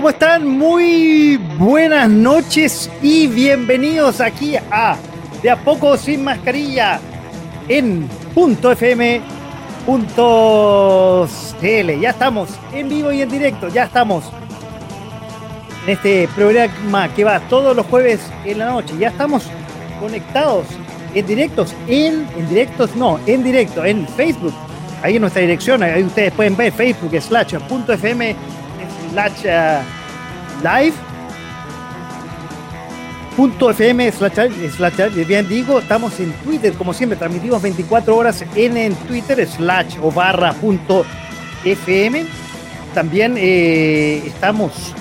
¿Cómo están? Muy buenas noches y bienvenidos aquí a De a poco sin mascarilla en punto .fm.cl. Ya estamos en vivo y en directo, ya estamos en este programa que va todos los jueves en la noche. Ya estamos conectados en directos, en, en directos no, en directo, en Facebook. Ahí en nuestra dirección, ahí ustedes pueden ver Facebook slash punto .fm slash uh, live. Punto fm slash, bien digo estamos en Twitter como siempre transmitimos 24 horas en, en Twitter slash o barra punto fm también eh, estamos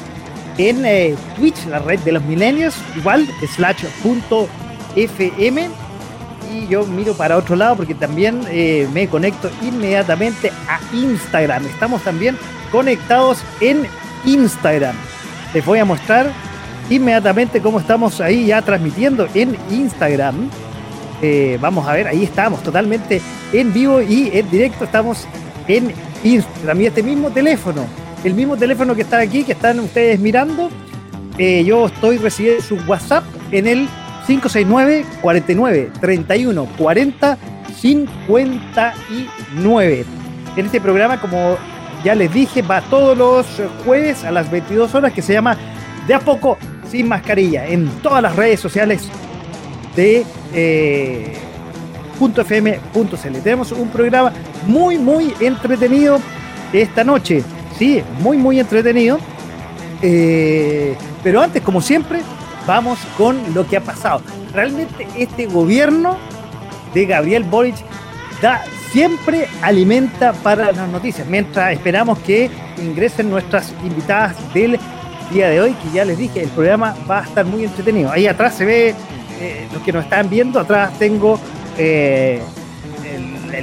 en eh, Twitch la red de los milenios igual slash punto fm y yo miro para otro lado porque también eh, me conecto inmediatamente a Instagram. Estamos también conectados en Instagram. Les voy a mostrar inmediatamente cómo estamos ahí ya transmitiendo en Instagram. Eh, vamos a ver, ahí estamos totalmente en vivo y en directo. Estamos en Instagram y este mismo teléfono, el mismo teléfono que está aquí, que están ustedes mirando. Eh, yo estoy recibiendo su WhatsApp en el 569 49 31 40 59. En este programa, como ya les dije, va todos los jueves a las 22 horas que se llama De a poco sin mascarilla en todas las redes sociales de eh, .fm.cl. Tenemos un programa muy, muy entretenido esta noche. Sí, muy, muy entretenido. Eh, pero antes, como siempre, vamos con lo que ha pasado. Realmente este gobierno de Gabriel Boric da siempre alimenta para las noticias, mientras esperamos que ingresen nuestras invitadas del día de hoy, que ya les dije, el programa va a estar muy entretenido. Ahí atrás se ve, eh, los que nos están viendo, atrás tengo eh,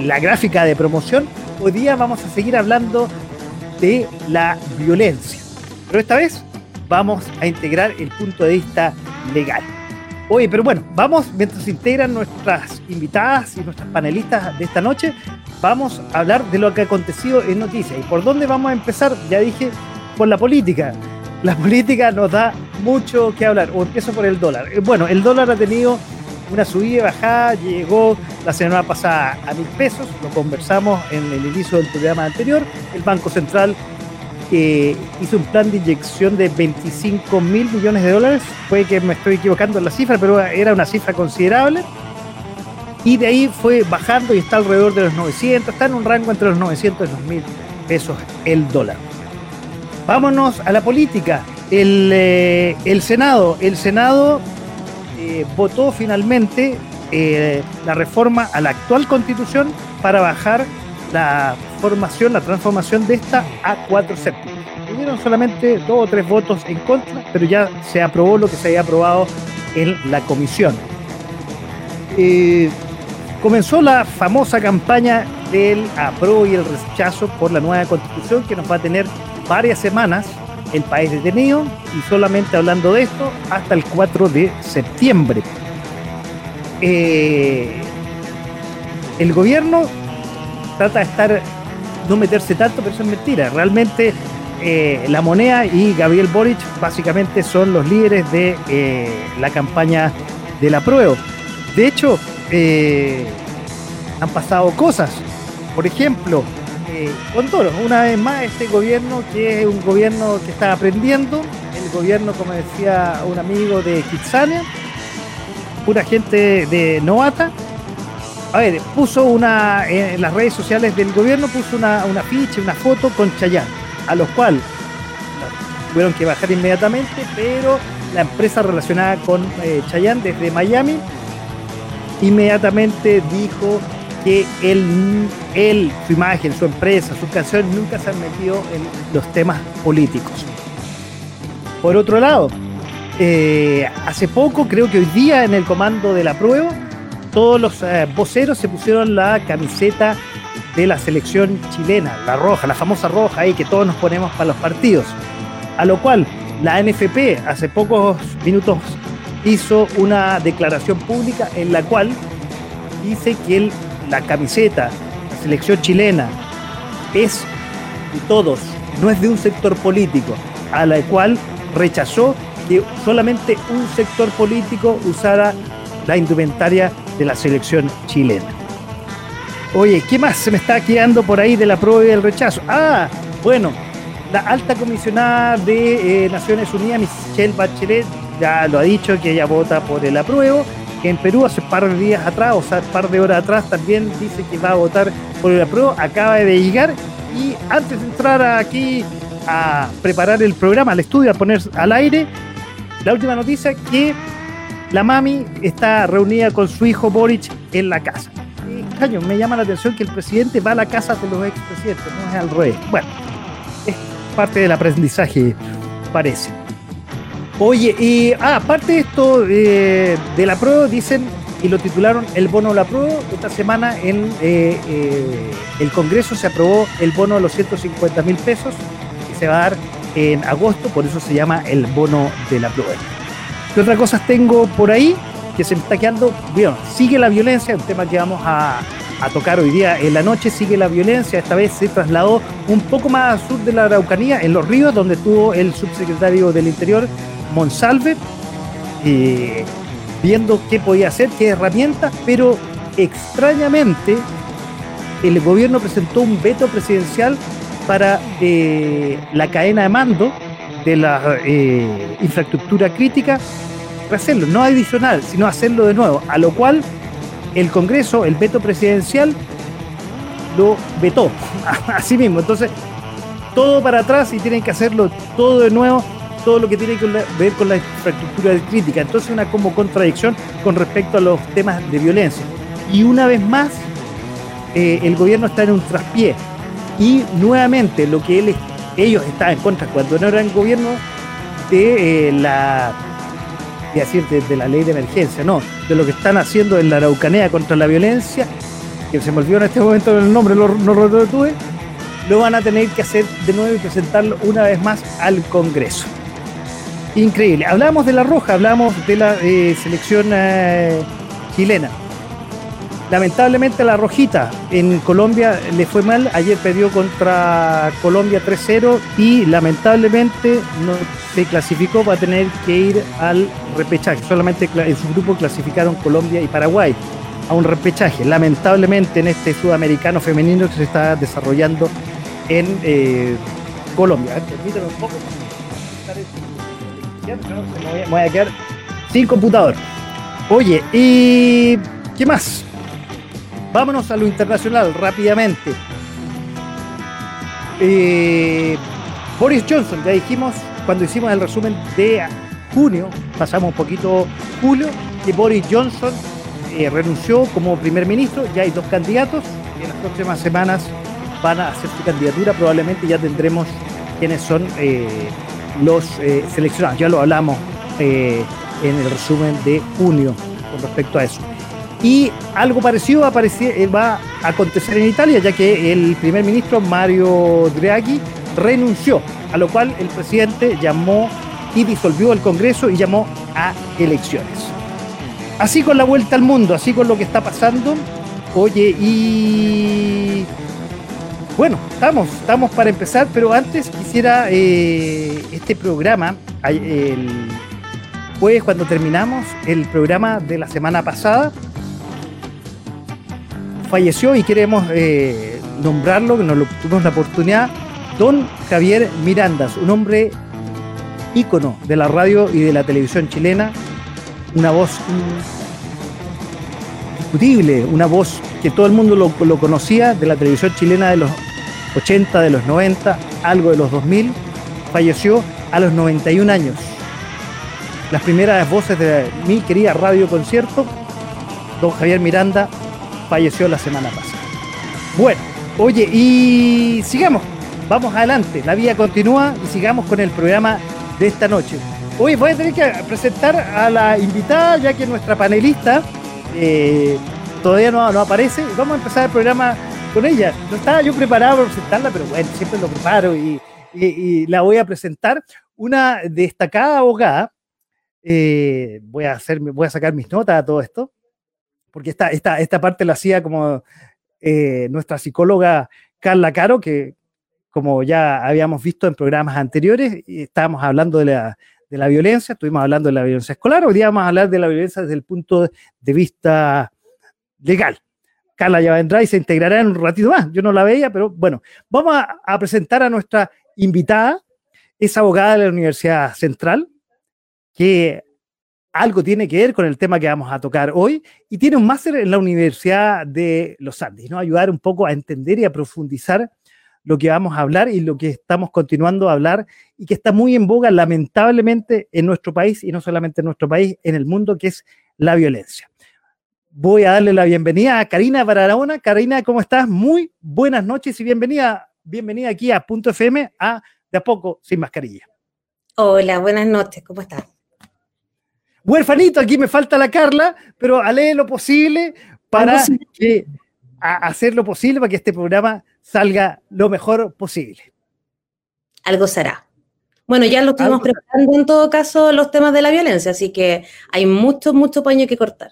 la gráfica de promoción. Hoy día vamos a seguir hablando de la violencia, pero esta vez vamos a integrar el punto de vista legal. Oye, pero bueno, vamos, mientras se integran nuestras invitadas y nuestras panelistas de esta noche, vamos a hablar de lo que ha acontecido en noticias. ¿Y por dónde vamos a empezar? Ya dije, por la política. La política nos da mucho que hablar. O empiezo por el dólar. Eh, bueno, el dólar ha tenido una subida y bajada, llegó la semana pasada a mil pesos, lo conversamos en el inicio del programa anterior. El Banco Central hizo un plan de inyección de 25 mil millones de dólares. Puede que me estoy equivocando en la cifra, pero era una cifra considerable. Y de ahí fue bajando y está alrededor de los 900, está en un rango entre los 900 y los mil pesos el dólar. Vámonos a la política. El, eh, el Senado, el Senado eh, votó finalmente eh, la reforma a la actual constitución para bajar la la transformación de esta a cuatro séptimos. Tuvieron solamente dos o tres votos en contra, pero ya se aprobó lo que se había aprobado en la comisión. Eh, comenzó la famosa campaña del apruebo y el rechazo por la nueva constitución que nos va a tener varias semanas el país detenido y solamente hablando de esto hasta el 4 de septiembre. Eh, el gobierno trata de estar, no meterse tanto, pero eso es mentira. Realmente eh, la moneda y Gabriel Boric básicamente son los líderes de eh, la campaña de la prueba. De hecho, eh, han pasado cosas. Por ejemplo, con todos, una vez más, este gobierno que es un gobierno que está aprendiendo, el gobierno, como decía un amigo de Kitsania, pura gente de novata, a ver, puso una, en las redes sociales del gobierno, puso una, una ficha, una foto con Chayán, a los cuales tuvieron que bajar inmediatamente, pero la empresa relacionada con eh, Chayán desde Miami inmediatamente dijo que él, él, su imagen, su empresa, sus canciones nunca se han metido en los temas políticos. Por otro lado, eh, hace poco, creo que hoy día en el comando de la prueba, todos los eh, voceros se pusieron la camiseta de la selección chilena, la roja, la famosa roja ahí que todos nos ponemos para los partidos. A lo cual la NFP hace pocos minutos hizo una declaración pública en la cual dice que la camiseta, la selección chilena, es de todos, no es de un sector político, a la cual rechazó que solamente un sector político usara la indumentaria de la selección chilena. Oye, ¿qué más se me está quedando por ahí de la prueba y del rechazo? Ah, bueno, la alta comisionada de eh, Naciones Unidas, Michelle Bachelet, ya lo ha dicho que ella vota por el apruebo. En Perú, hace un par de días atrás, o sea, un par de horas atrás, también dice que va a votar por el apruebo. Acaba de llegar y antes de entrar aquí a preparar el programa, al estudio, a poner al aire, la última noticia que la mami está reunida con su hijo Boric en la casa. Extraño, me llama la atención que el presidente va a la casa de los expresidentes, no es al revés. Bueno, es parte del aprendizaje, parece. Oye, y ah, aparte de esto de la prueba, dicen y lo titularon El bono de la prueba. Esta semana en eh, eh, el Congreso se aprobó el bono de los 150 mil pesos que se va a dar en agosto, por eso se llama el bono de la prueba. ¿Qué otras cosas tengo por ahí? Que se me está quedando. Bueno, sigue la violencia, un tema que vamos a, tocar hoy día en la noche. Sigue la violencia. Esta vez se trasladó un poco más al sur de la Araucanía, en Los Ríos, donde estuvo el subsecretario del Interior, Monsalve, eh, viendo qué podía hacer, qué herramientas, pero extrañamente el gobierno presentó un veto presidencial para eh, la cadena de mando de la eh, infraestructura crítica, hacerlo, no adicional, sino hacerlo de nuevo, a lo cual el Congreso, el veto presidencial, lo vetó, así mismo. Entonces, todo para atrás y tienen que hacerlo todo de nuevo todo lo que tiene que ver con la infraestructura crítica. Entonces una como contradicción con respecto a los temas de violencia. Y una vez más, eh, el gobierno está en un traspié. Y nuevamente lo que él, ellos estaban en contra cuando no eran gobierno de eh, la de, decir, de, la ley de emergencia, no, de lo que están haciendo en la Araucanea contra la violencia, que se me olvidó en este momento el nombre, no, no lo retuve, lo van a tener que hacer de nuevo y presentarlo una vez más al Congreso. Increíble. Hablamos de la roja, hablamos de la eh, selección eh, chilena. Lamentablemente la rojita en Colombia le fue mal. Ayer perdió contra Colombia 3-0 y lamentablemente no se clasificó. Va a tener que ir al repechaje. Solamente en su grupo clasificaron Colombia y Paraguay a un repechaje. Lamentablemente en este sudamericano femenino que se está desarrollando en eh, Colombia. Permítame un poco me voy a quedar sin computador. Oye, ¿y qué más? Vámonos a lo internacional rápidamente. Eh, Boris Johnson, ya dijimos cuando hicimos el resumen de junio, pasamos un poquito julio, que Boris Johnson eh, renunció como primer ministro, ya hay dos candidatos, y en las próximas semanas van a hacer su candidatura, probablemente ya tendremos quiénes son eh, los seleccionados. Ya lo hablamos en el resumen de junio con respecto a eso. Y algo parecido eh, va a acontecer en Italia, ya que el primer ministro Mario Draghi renunció, a lo cual el presidente llamó y disolvió el Congreso y llamó a elecciones. Así con la vuelta al mundo, así con lo que está pasando. Oye, y bueno, estamos, estamos para empezar, pero antes quisiera eh, este programa, el jueves cuando terminamos el programa de la semana pasada, falleció y queremos eh, nombrarlo, que nos tuvimos la oportunidad, don Javier Mirandas, un hombre ícono de la radio y de la televisión chilena, una voz indiscutible, una voz que todo el mundo lo, lo, conocía de la televisión chilena de los 80, de los 90, algo de los 2000, falleció a los 91 años. Las primeras voces de mi querida radio concierto, don Javier Miranda, falleció la semana pasada. Bueno, oye, y sigamos, vamos adelante, la vida continúa y sigamos con el programa de esta noche. Hoy voy a tener que presentar a la invitada, ya que nuestra panelista eh, todavía no, no, aparece. Vamos a empezar el programa con ella. No estaba yo preparado para presentarla, pero bueno, siempre lo preparo y, la voy a presentar. Una destacada abogada. Eh, voy, a hacer, voy a sacar mis notas a todo esto, porque esta, esta, esta parte la hacía como eh, nuestra psicóloga Carla Caro, que como ya habíamos visto en programas anteriores, estábamos hablando de la, de la violencia, estuvimos hablando de la violencia escolar, hoy día vamos a hablar de la violencia desde el punto de vista legal. Carla ya vendrá y se integrará en un ratito más. Yo no la veía, pero bueno, vamos a, presentar a nuestra invitada. Es abogada de la Universidad Central, que algo tiene que ver con el tema que vamos a tocar hoy y tiene un máster en la Universidad de los Andes, ¿no? Ayudar un poco a entender y a profundizar lo que vamos a hablar y lo que estamos continuando a hablar y que está muy en boga lamentablemente en nuestro país y no solamente en nuestro país, en el mundo, que es la violencia voy a darle la bienvenida a Karina Barahona. Karina, ¿cómo estás? Muy buenas noches y bienvenida, bienvenida aquí a Punto FM a De a poco sin mascarilla. Hola, buenas noches, ¿cómo estás? Huerfanito, aquí me falta la Carla, pero haré lo posible para que, hacer lo posible para que este programa salga lo mejor posible. Algo será. Bueno, ya lo estuvimos preparando en todo caso los temas de la violencia, así que hay mucho, mucho paño que cortar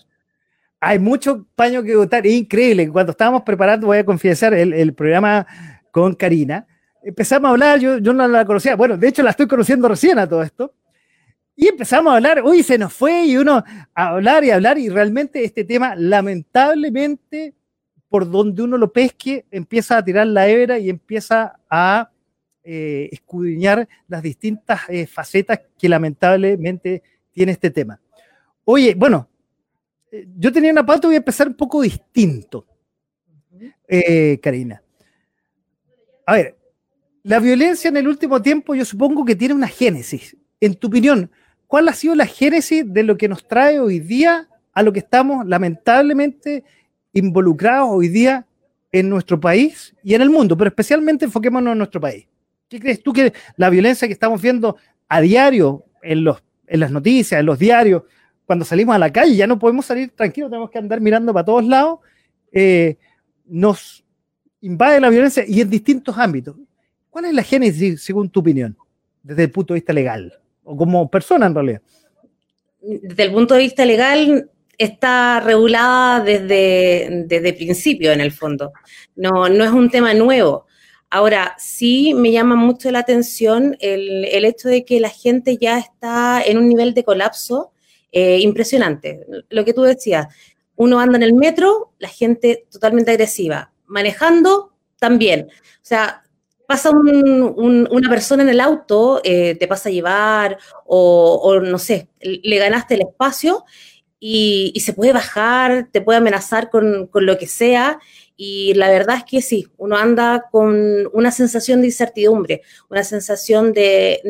hay mucho paño que botar, increíble. Cuando estábamos preparando, voy a confesar, el, programa con Karina, empezamos a hablar, yo, yo no la conocía, bueno, de hecho la estoy conociendo recién a todo esto, y empezamos a hablar, uy, se nos fue, y uno a hablar y hablar, y realmente este tema, lamentablemente, por donde uno lo pesque, empieza a tirar la hebra y empieza a eh, escudriñar las distintas eh, facetas que lamentablemente tiene este tema. Oye, bueno, yo tenía una pauta, voy a empezar un poco distinto, eh, Karina. A ver, la violencia en el último tiempo yo supongo que tiene una génesis. En tu opinión, ¿cuál ha sido la génesis de lo que nos trae hoy día a lo que estamos lamentablemente involucrados hoy día en nuestro país y en el mundo, pero especialmente enfoquémonos en nuestro país? ¿Qué crees tú que la violencia que estamos viendo a diario en, los, en las noticias, en los diarios, cuando salimos a la calle, ya no podemos salir tranquilos, tenemos que andar mirando para todos lados, eh, nos invade la violencia y en distintos ámbitos. ¿Cuál es la génesis, según tu opinión, desde el punto de vista legal o como persona en realidad? Desde el punto de vista legal, está regulada desde, desde principio, en el fondo. No, no es un tema nuevo. Ahora, sí me llama mucho la atención el, el, hecho de que la gente ya está en un nivel de colapso eh, impresionante. Lo que tú decías, uno anda en el metro, la gente totalmente agresiva. Manejando, también. O sea, pasa una persona en el auto, eh, te pasa a llevar o, no sé, le ganaste el espacio y, se puede bajar, te puede amenazar con, lo que sea. Y la verdad es que sí, uno anda con una sensación de incertidumbre, una sensación de,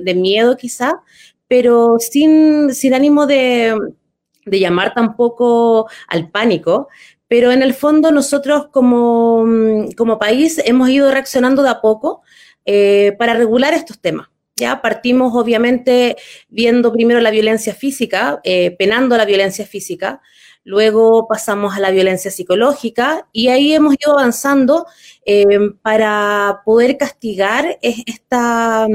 de miedo quizá, pero sin, sin ánimo de, llamar tampoco al pánico, pero en el fondo nosotros como, como país hemos ido reaccionando de a poco eh, para regular estos temas. Ya partimos obviamente viendo primero la violencia física, eh, penando la violencia física, luego pasamos a la violencia psicológica y ahí hemos ido avanzando eh, para poder castigar esta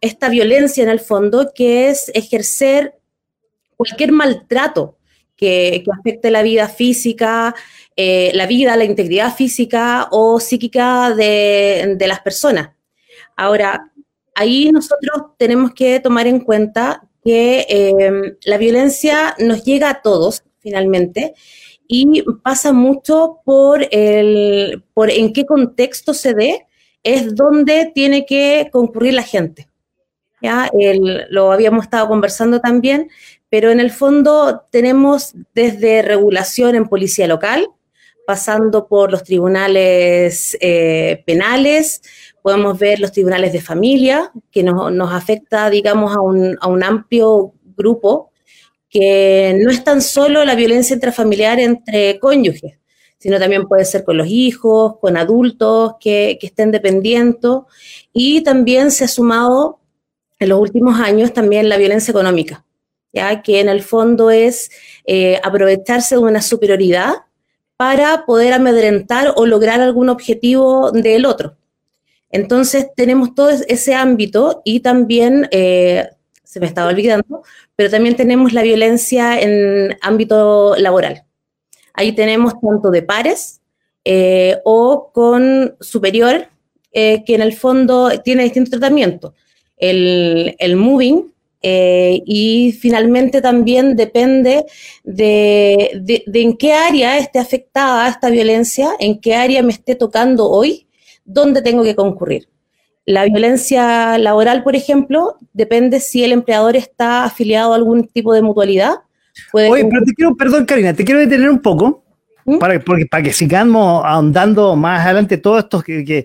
esta violencia en el fondo, que es ejercer cualquier maltrato que, afecte la vida física, eh, la vida, la integridad física o psíquica de, las personas. Ahora, ahí nosotros tenemos que tomar en cuenta que em, la violencia nos llega a todos finalmente y pasa mucho por, el, por en qué contexto se dé, es donde tiene que concurrir la gente. ¿ya? lo habíamos estado conversando también, pero en el fondo tenemos desde regulación en policía local, pasando por los tribunales eh, penales, podemos ver los tribunales de familia, que nos, afecta, digamos, a un, a un, amplio grupo, que no es tan solo la violencia intrafamiliar entre cónyuges, sino también puede ser con los hijos, con adultos que, que estén dependiendo, y también se ha sumado en los últimos años también la violencia económica, ya que en el fondo es eh, aprovecharse de una superioridad para poder amedrentar o lograr algún objetivo del otro. Entonces tenemos todo ese ámbito y también, eh, se me estaba olvidando, pero también tenemos la violencia en ámbito laboral. Ahí tenemos tanto de pares eh, o con superior, que en el fondo tiene distintos tratamientos el, moving, eh, y finalmente también depende de, en qué área esté afectada esta violencia, en qué área me esté tocando hoy, dónde tengo que concurrir. La violencia laboral, por ejemplo, depende si el empleador está afiliado a algún tipo de mutualidad. Oye, pero te quiero, perdón Karina, te quiero detener un poco. ¿Mm? Para, porque, para que sigamos ahondando más adelante todo esto que,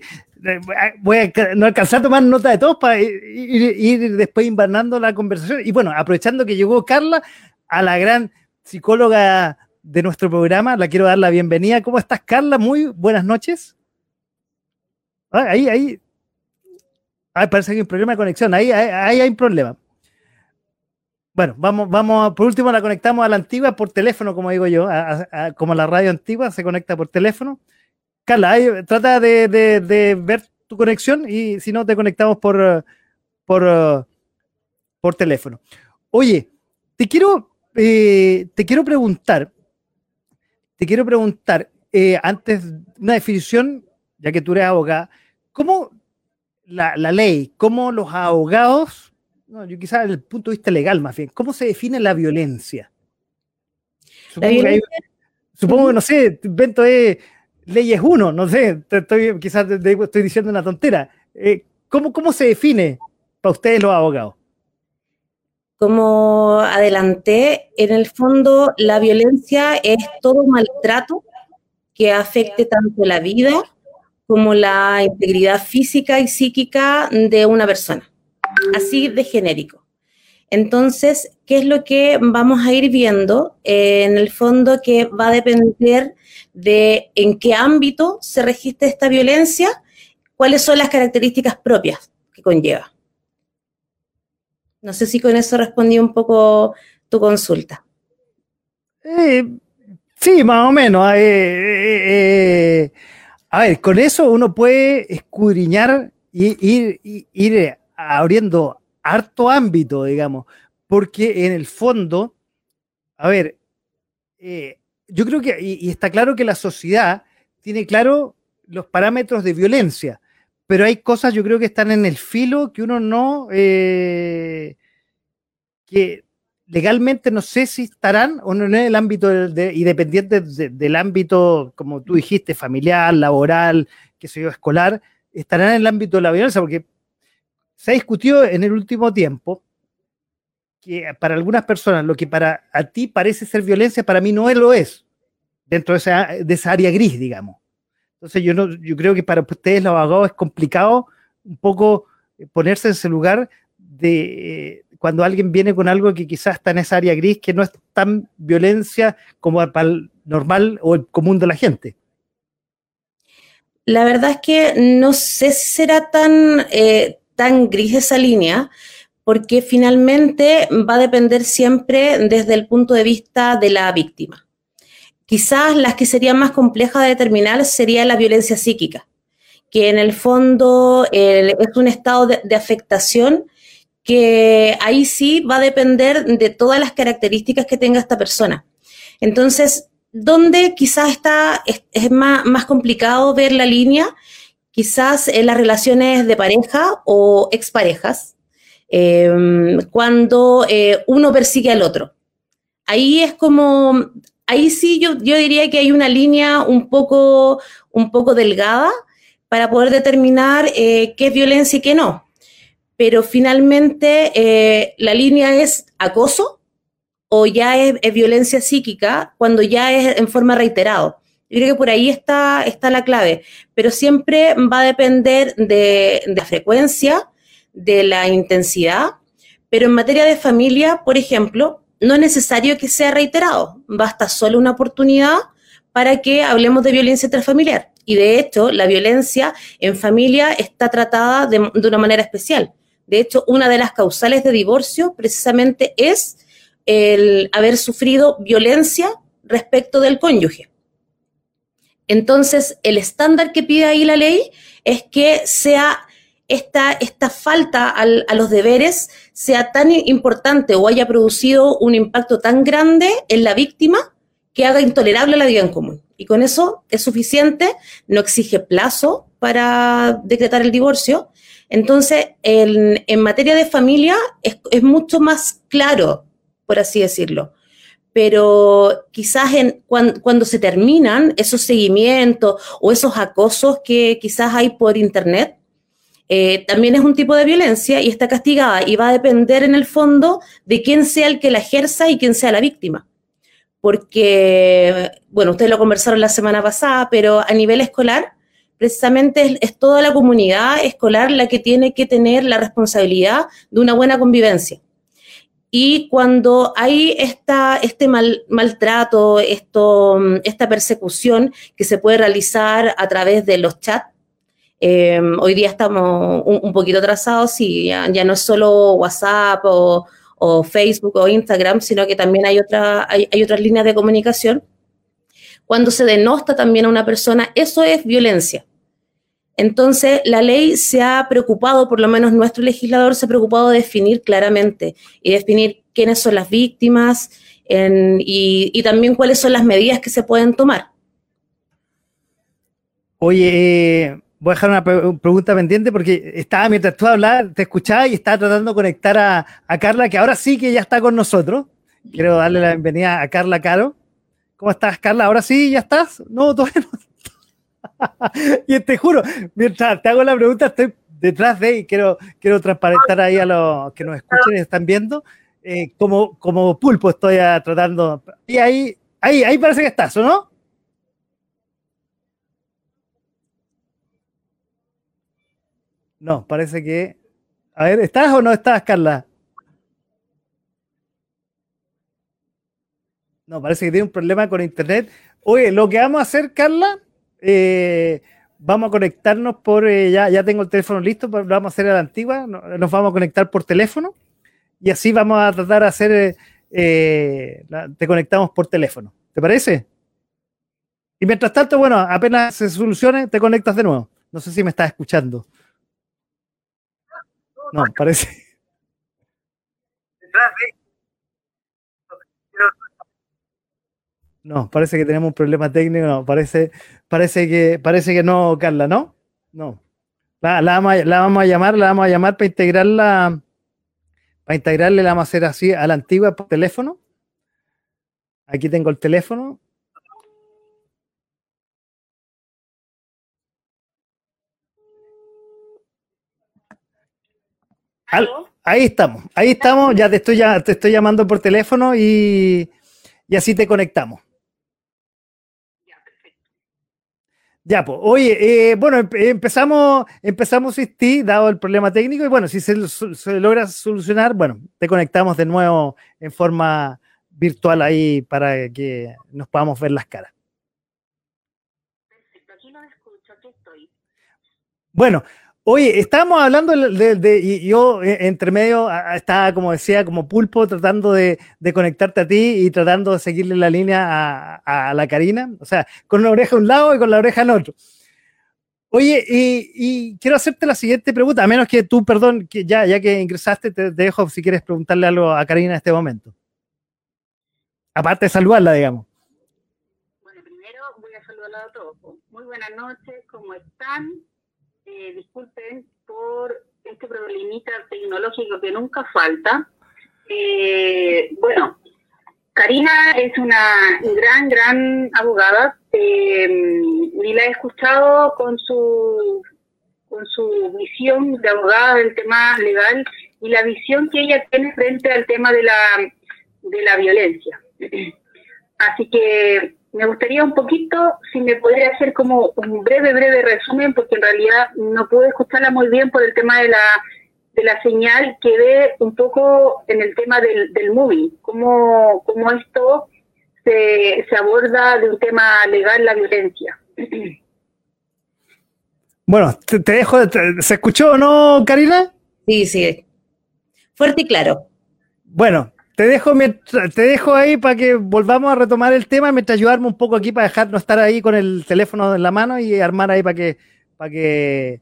voy a no alcanzar a tomar nota de todos para ir, después invernando la conversación. Y bueno, aprovechando que llegó Carla, a la gran psicóloga de nuestro programa, la quiero dar la bienvenida. ¿Cómo estás, Carla? Muy buenas noches. Ah, ahí, ahí. Ay, parece que hay un problema de conexión. Ahí, ahí, hay un problema. Bueno, vamos, vamos, por último la conectamos a la antigua por teléfono, como digo yo, como la radio antigua se conecta por teléfono. Carla, trata de, ver tu conexión y si no, te conectamos por, por, por teléfono. Oye, te quiero, eh, te quiero preguntar, te quiero preguntar, eh, antes una definición, ya que tú eres abogada, ¿cómo la, ley, cómo los abogados, yo quizás desde el punto de vista legal más bien, cómo se define la violencia? Supongo, Que, supongo no sé, invento es leyes uno, no sé, estoy, quizás estoy diciendo una tontera. Eh, ¿cómo, ¿Cómo se define para ustedes los abogados? Como adelanté, en el fondo la violencia es todo maltrato que afecte tanto la vida como la integridad física y psíquica de una persona, así de genérico. Entonces, ¿qué es lo que vamos a ir viendo? Eh, en el fondo que va a depender de en qué ámbito se registra esta violencia, cuáles son las características propias que conlleva. No sé si con eso respondí un poco tu consulta. Eh, sí, más o menos. Eh, a ver, con eso uno puede escudriñar y ir abriendo harto ámbito, digamos, porque en el fondo, a ver, eh, yo creo que, y, está claro que la sociedad tiene claro los parámetros de violencia, pero hay cosas yo creo que están en el filo que uno no, eh, que legalmente no sé si estarán o no en el ámbito de, y dependiente del ámbito, como tú dijiste, familiar, laboral, que sé yo, escolar, estarán en el ámbito de la violencia, porque se ha discutido en el último tiempo que para algunas personas lo que para a ti parece ser violencia, para mí no lo es, dentro de esa, de esa área gris, digamos. Entonces yo, no, yo creo que para ustedes los abogados es complicado un poco ponerse en ese lugar de eh, cuando alguien viene con algo que quizás está en esa área gris, que no es tan violencia como para el normal o el común de la gente. La verdad es que no sé si será tan, eh, tan gris esa línea, porque finalmente va a depender siempre desde el punto de vista de la víctima. Quizás las que serían más complejas de determinar sería la violencia psíquica, que en el fondo es un estado de, afectación que ahí sí va a depender de todas las características que tenga esta persona. Entonces, ¿dónde quizás está, es, más, más, complicado ver la línea, quizás en las relaciones de pareja o exparejas, Em, cuando eh, uno persigue al otro. Ahí es como, ahí sí yo, yo diría que hay una línea un poco, un poco delgada para poder determinar eh, qué es violencia y qué no. Pero finalmente eh, la línea es acoso o ya es, violencia psíquica cuando ya es en forma reiterada. Yo creo que por ahí está, está la clave, pero siempre va a depender de, la frecuencia, de la intensidad, pero en materia de familia, por ejemplo, no es necesario que sea reiterado, basta solo una oportunidad para que hablemos de violencia intrafamiliar. Y de hecho, la violencia en familia está tratada de, una manera especial, De hecho, una de las causales de divorcio precisamente es el haber sufrido violencia respecto del cónyuge. Entonces, el estándar que pide ahí la ley es que sea esta, esta falta a los deberes sea tan importante o haya producido un impacto tan grande en la víctima que haga intolerable la vida en común. Y con eso es suficiente, no exige plazo para decretar el divorcio. Entonces, en, materia de familia es, mucho más claro, por así decirlo. Pero quizás en, cuando, se terminan esos seguimientos o esos acosos que quizás hay por internet, eh, también es un tipo de violencia y está castigada y va a depender en el fondo de quién sea el que la ejerza y quién sea la víctima porque, bueno, ustedes lo conversaron la semana pasada, pero a nivel escolar, precisamente es, toda la comunidad escolar la que tiene que tener la responsabilidad de una buena convivencia. Y cuando hay esta, este mal, maltrato, esto, esta persecución que se puede realizar a través de los chats, eh, hoy día estamos un, poquito atrasados y ya, no es solo WhatsApp o, Facebook o Instagram, sino que también hay, otra, hay, otras líneas de comunicación. Cuando se denosta también a una persona, eso es violencia. Entonces, la ley se ha preocupado, por lo menos nuestro legislador se ha preocupado de definir claramente y definir quiénes son las víctimas y, también cuáles son las medidas que se pueden tomar. Oye, voy a dejar una pregunta pendiente porque estaba, mientras tú hablabas, te escuchaba y estaba tratando de conectar a, Carla, que ahora sí que ya está con nosotros. Quiero darle la bienvenida a Carla Caro. ¿Cómo estás, Carla? ¿Ahora sí ya estás? No, todavía no. y te juro, mientras te hago la pregunta, estoy detrás de y quiero, quiero transparentar ahí a los que nos escuchan y están viendo. Eh, como, como pulpo estoy tratando. Y ahí, ahí, ahí parece que estás, ¿o no? No, parece que. A ver, ¿estás o no estás, Carla? No, parece que tiene un problema con internet. Oye, lo que vamos a hacer, Carla, eh, vamos a conectarnos por. Eh, ya, ya tengo el teléfono listo, vamos a hacer a la antigua. Nos vamos a conectar por teléfono y así vamos a tratar de hacer. Eh, te conectamos por teléfono. ¿Te parece? Y mientras tanto, bueno, apenas se solucione, te conectas de nuevo. No sé si me estás escuchando. No, parece. No, parece que tenemos un problema técnico. No, parece, parece que, parece que no, Carla, ¿no? No. La, vamos a, la, vamos a, llamar, la vamos a llamar para integrarla, para integrarle, la vamos a hacer así a la antigua por teléfono. Aquí tengo el teléfono. ahí estamos, ahí estamos, ya te estoy, ya, te estoy llamando por teléfono y, así te conectamos. Ya, perfecto. Ya, pues, oye, eh, bueno, empezamos, empezamos ti, dado el problema técnico, y bueno, si se, logra solucionar, bueno, te conectamos de nuevo en forma virtual ahí para que nos podamos ver las caras. Perfecto, aquí lo escucho, aquí estoy. Bueno, Oye, estábamos hablando de, y yo eh, entre medio estaba, como decía, como pulpo tratando de, conectarte a ti y tratando de seguirle la línea a, la Karina, o sea, con una oreja a un lado y con la oreja al otro. Oye, y, quiero hacerte la siguiente pregunta, a menos que tú, perdón, que ya, ya que ingresaste, te, dejo si quieres preguntarle algo a Karina en este momento. Aparte de saludarla, digamos. Bueno, primero voy a saludarla a todos. Muy buenas noches, ¿cómo están? Eh, disculpen por este problemita tecnológico que nunca falta. Eh, bueno, Karina es una gran, gran abogada eh, y la he escuchado con su, con su visión de abogada del tema legal y la visión que ella tiene frente al tema de la, de la violencia. Así que me gustaría un poquito, si me podría hacer como un breve, breve resumen, porque en realidad no pude escucharla muy bien por el tema de la, de la señal, ve un poco en el tema del, del movie, cómo, cómo esto se, se aborda de un tema legal, la violencia. Bueno, te, dejo, ¿se escuchó o no, Karina? Sí, sí. Fuerte y claro. Bueno, te dejo, ahí para que volvamos a retomar el tema mientras ayudarme un poco aquí para dejar no estar ahí con el teléfono en la mano y armar ahí para que, para que,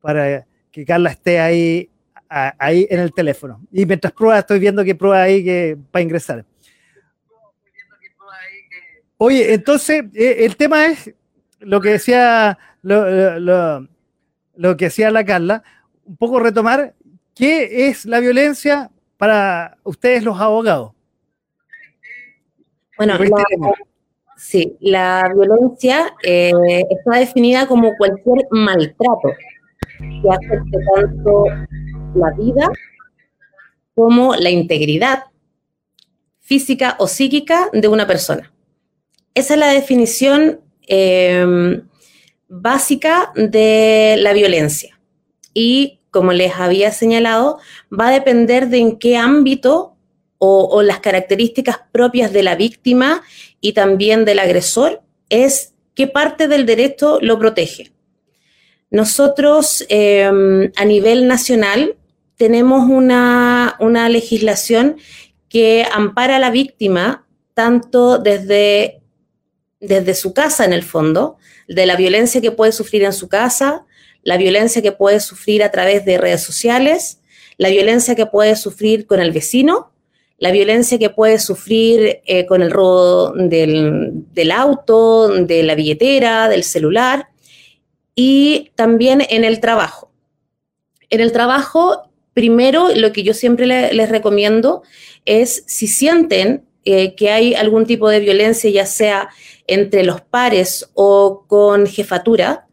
para que Carla esté ahí, ahí en el teléfono. Y mientras prueba, estoy viendo que prueba ahí que, para ingresar. Oye, entonces, eh, el tema es lo que decía, lo, lo, que decía la Carla, un poco retomar qué es la violencia para ustedes los abogados. Bueno, sí, la violencia eh, está definida como cualquier maltrato que afecte tanto la vida como la integridad física o psíquica de una persona. Esa es la definición em, básica de la violencia. Y como les había señalado, va a depender de en qué ámbito o, las características propias de la víctima y también del agresor es qué parte del derecho lo protege. Nosotros em, a nivel nacional tenemos una, una legislación que ampara a la víctima tanto desde desde su casa en el fondo, de la violencia que puede sufrir en su casa, la violencia que puede sufrir a través de redes sociales, la violencia que puede sufrir con el vecino, la violencia que puede sufrir eh, con el robo del, del, auto, de la billetera, del celular y también en el trabajo. En el trabajo, primero, lo que yo siempre les recomiendo es si sienten eh, que hay algún tipo de violencia, ya sea entre los pares o con jefatura,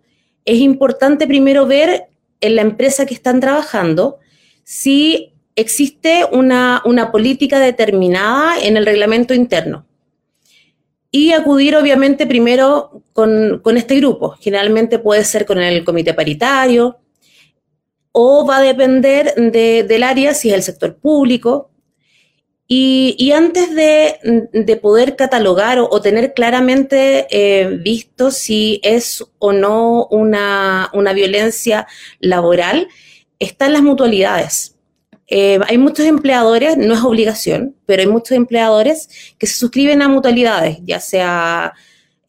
es importante primero ver en la empresa que están trabajando si existe una, política determinada en el reglamento interno. Y acudir obviamente primero con, este grupo. Generalmente puede ser con el comité paritario o va a depender del área, si es el sector público, y, antes de, poder catalogar o, tener claramente eh, visto si es o no una, violencia laboral, están las mutualidades. Eh, hay muchos empleadores, no es obligación, pero hay muchos empleadores que se suscriben a mutualidades, ya sea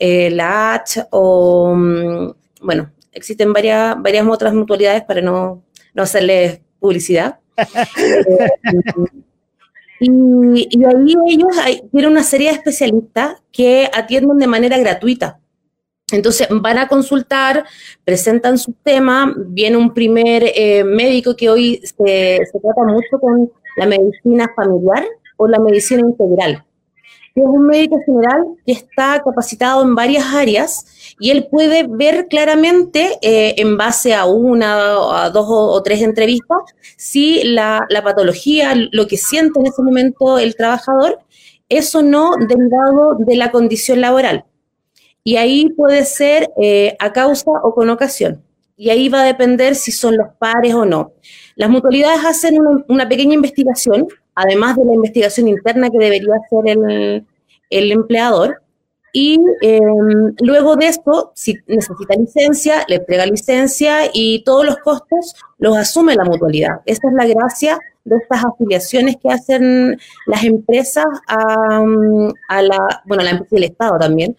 eh, la H o, mm, bueno, existen varias, varias otras mutualidades para no, no hacerles publicidad. Y, ahí ellos tienen una serie de especialistas que atienden de manera gratuita. Entonces van a consultar, presentan su tema, viene un primer eh, médico que hoy se, se trata mucho con la medicina familiar o la medicina integral es un médico general que está capacitado en varias áreas y él puede ver claramente, eh, en base a una, a dos o, tres entrevistas, si la, patología, lo que siente en ese momento el trabajador, es o no derivado de la condición laboral. Y ahí puede ser eh, a causa o con ocasión. Y ahí va a depender si son los pares o no. Las mutualidades hacen una pequeña investigación además de la investigación interna que debería hacer el, empleador. Y em, luego de esto, si necesita licencia, le entrega licencia y todos los costos los asume la mutualidad. Esa es la gracia de estas afiliaciones que hacen las empresas a, la, bueno, la empresa y el Estado también,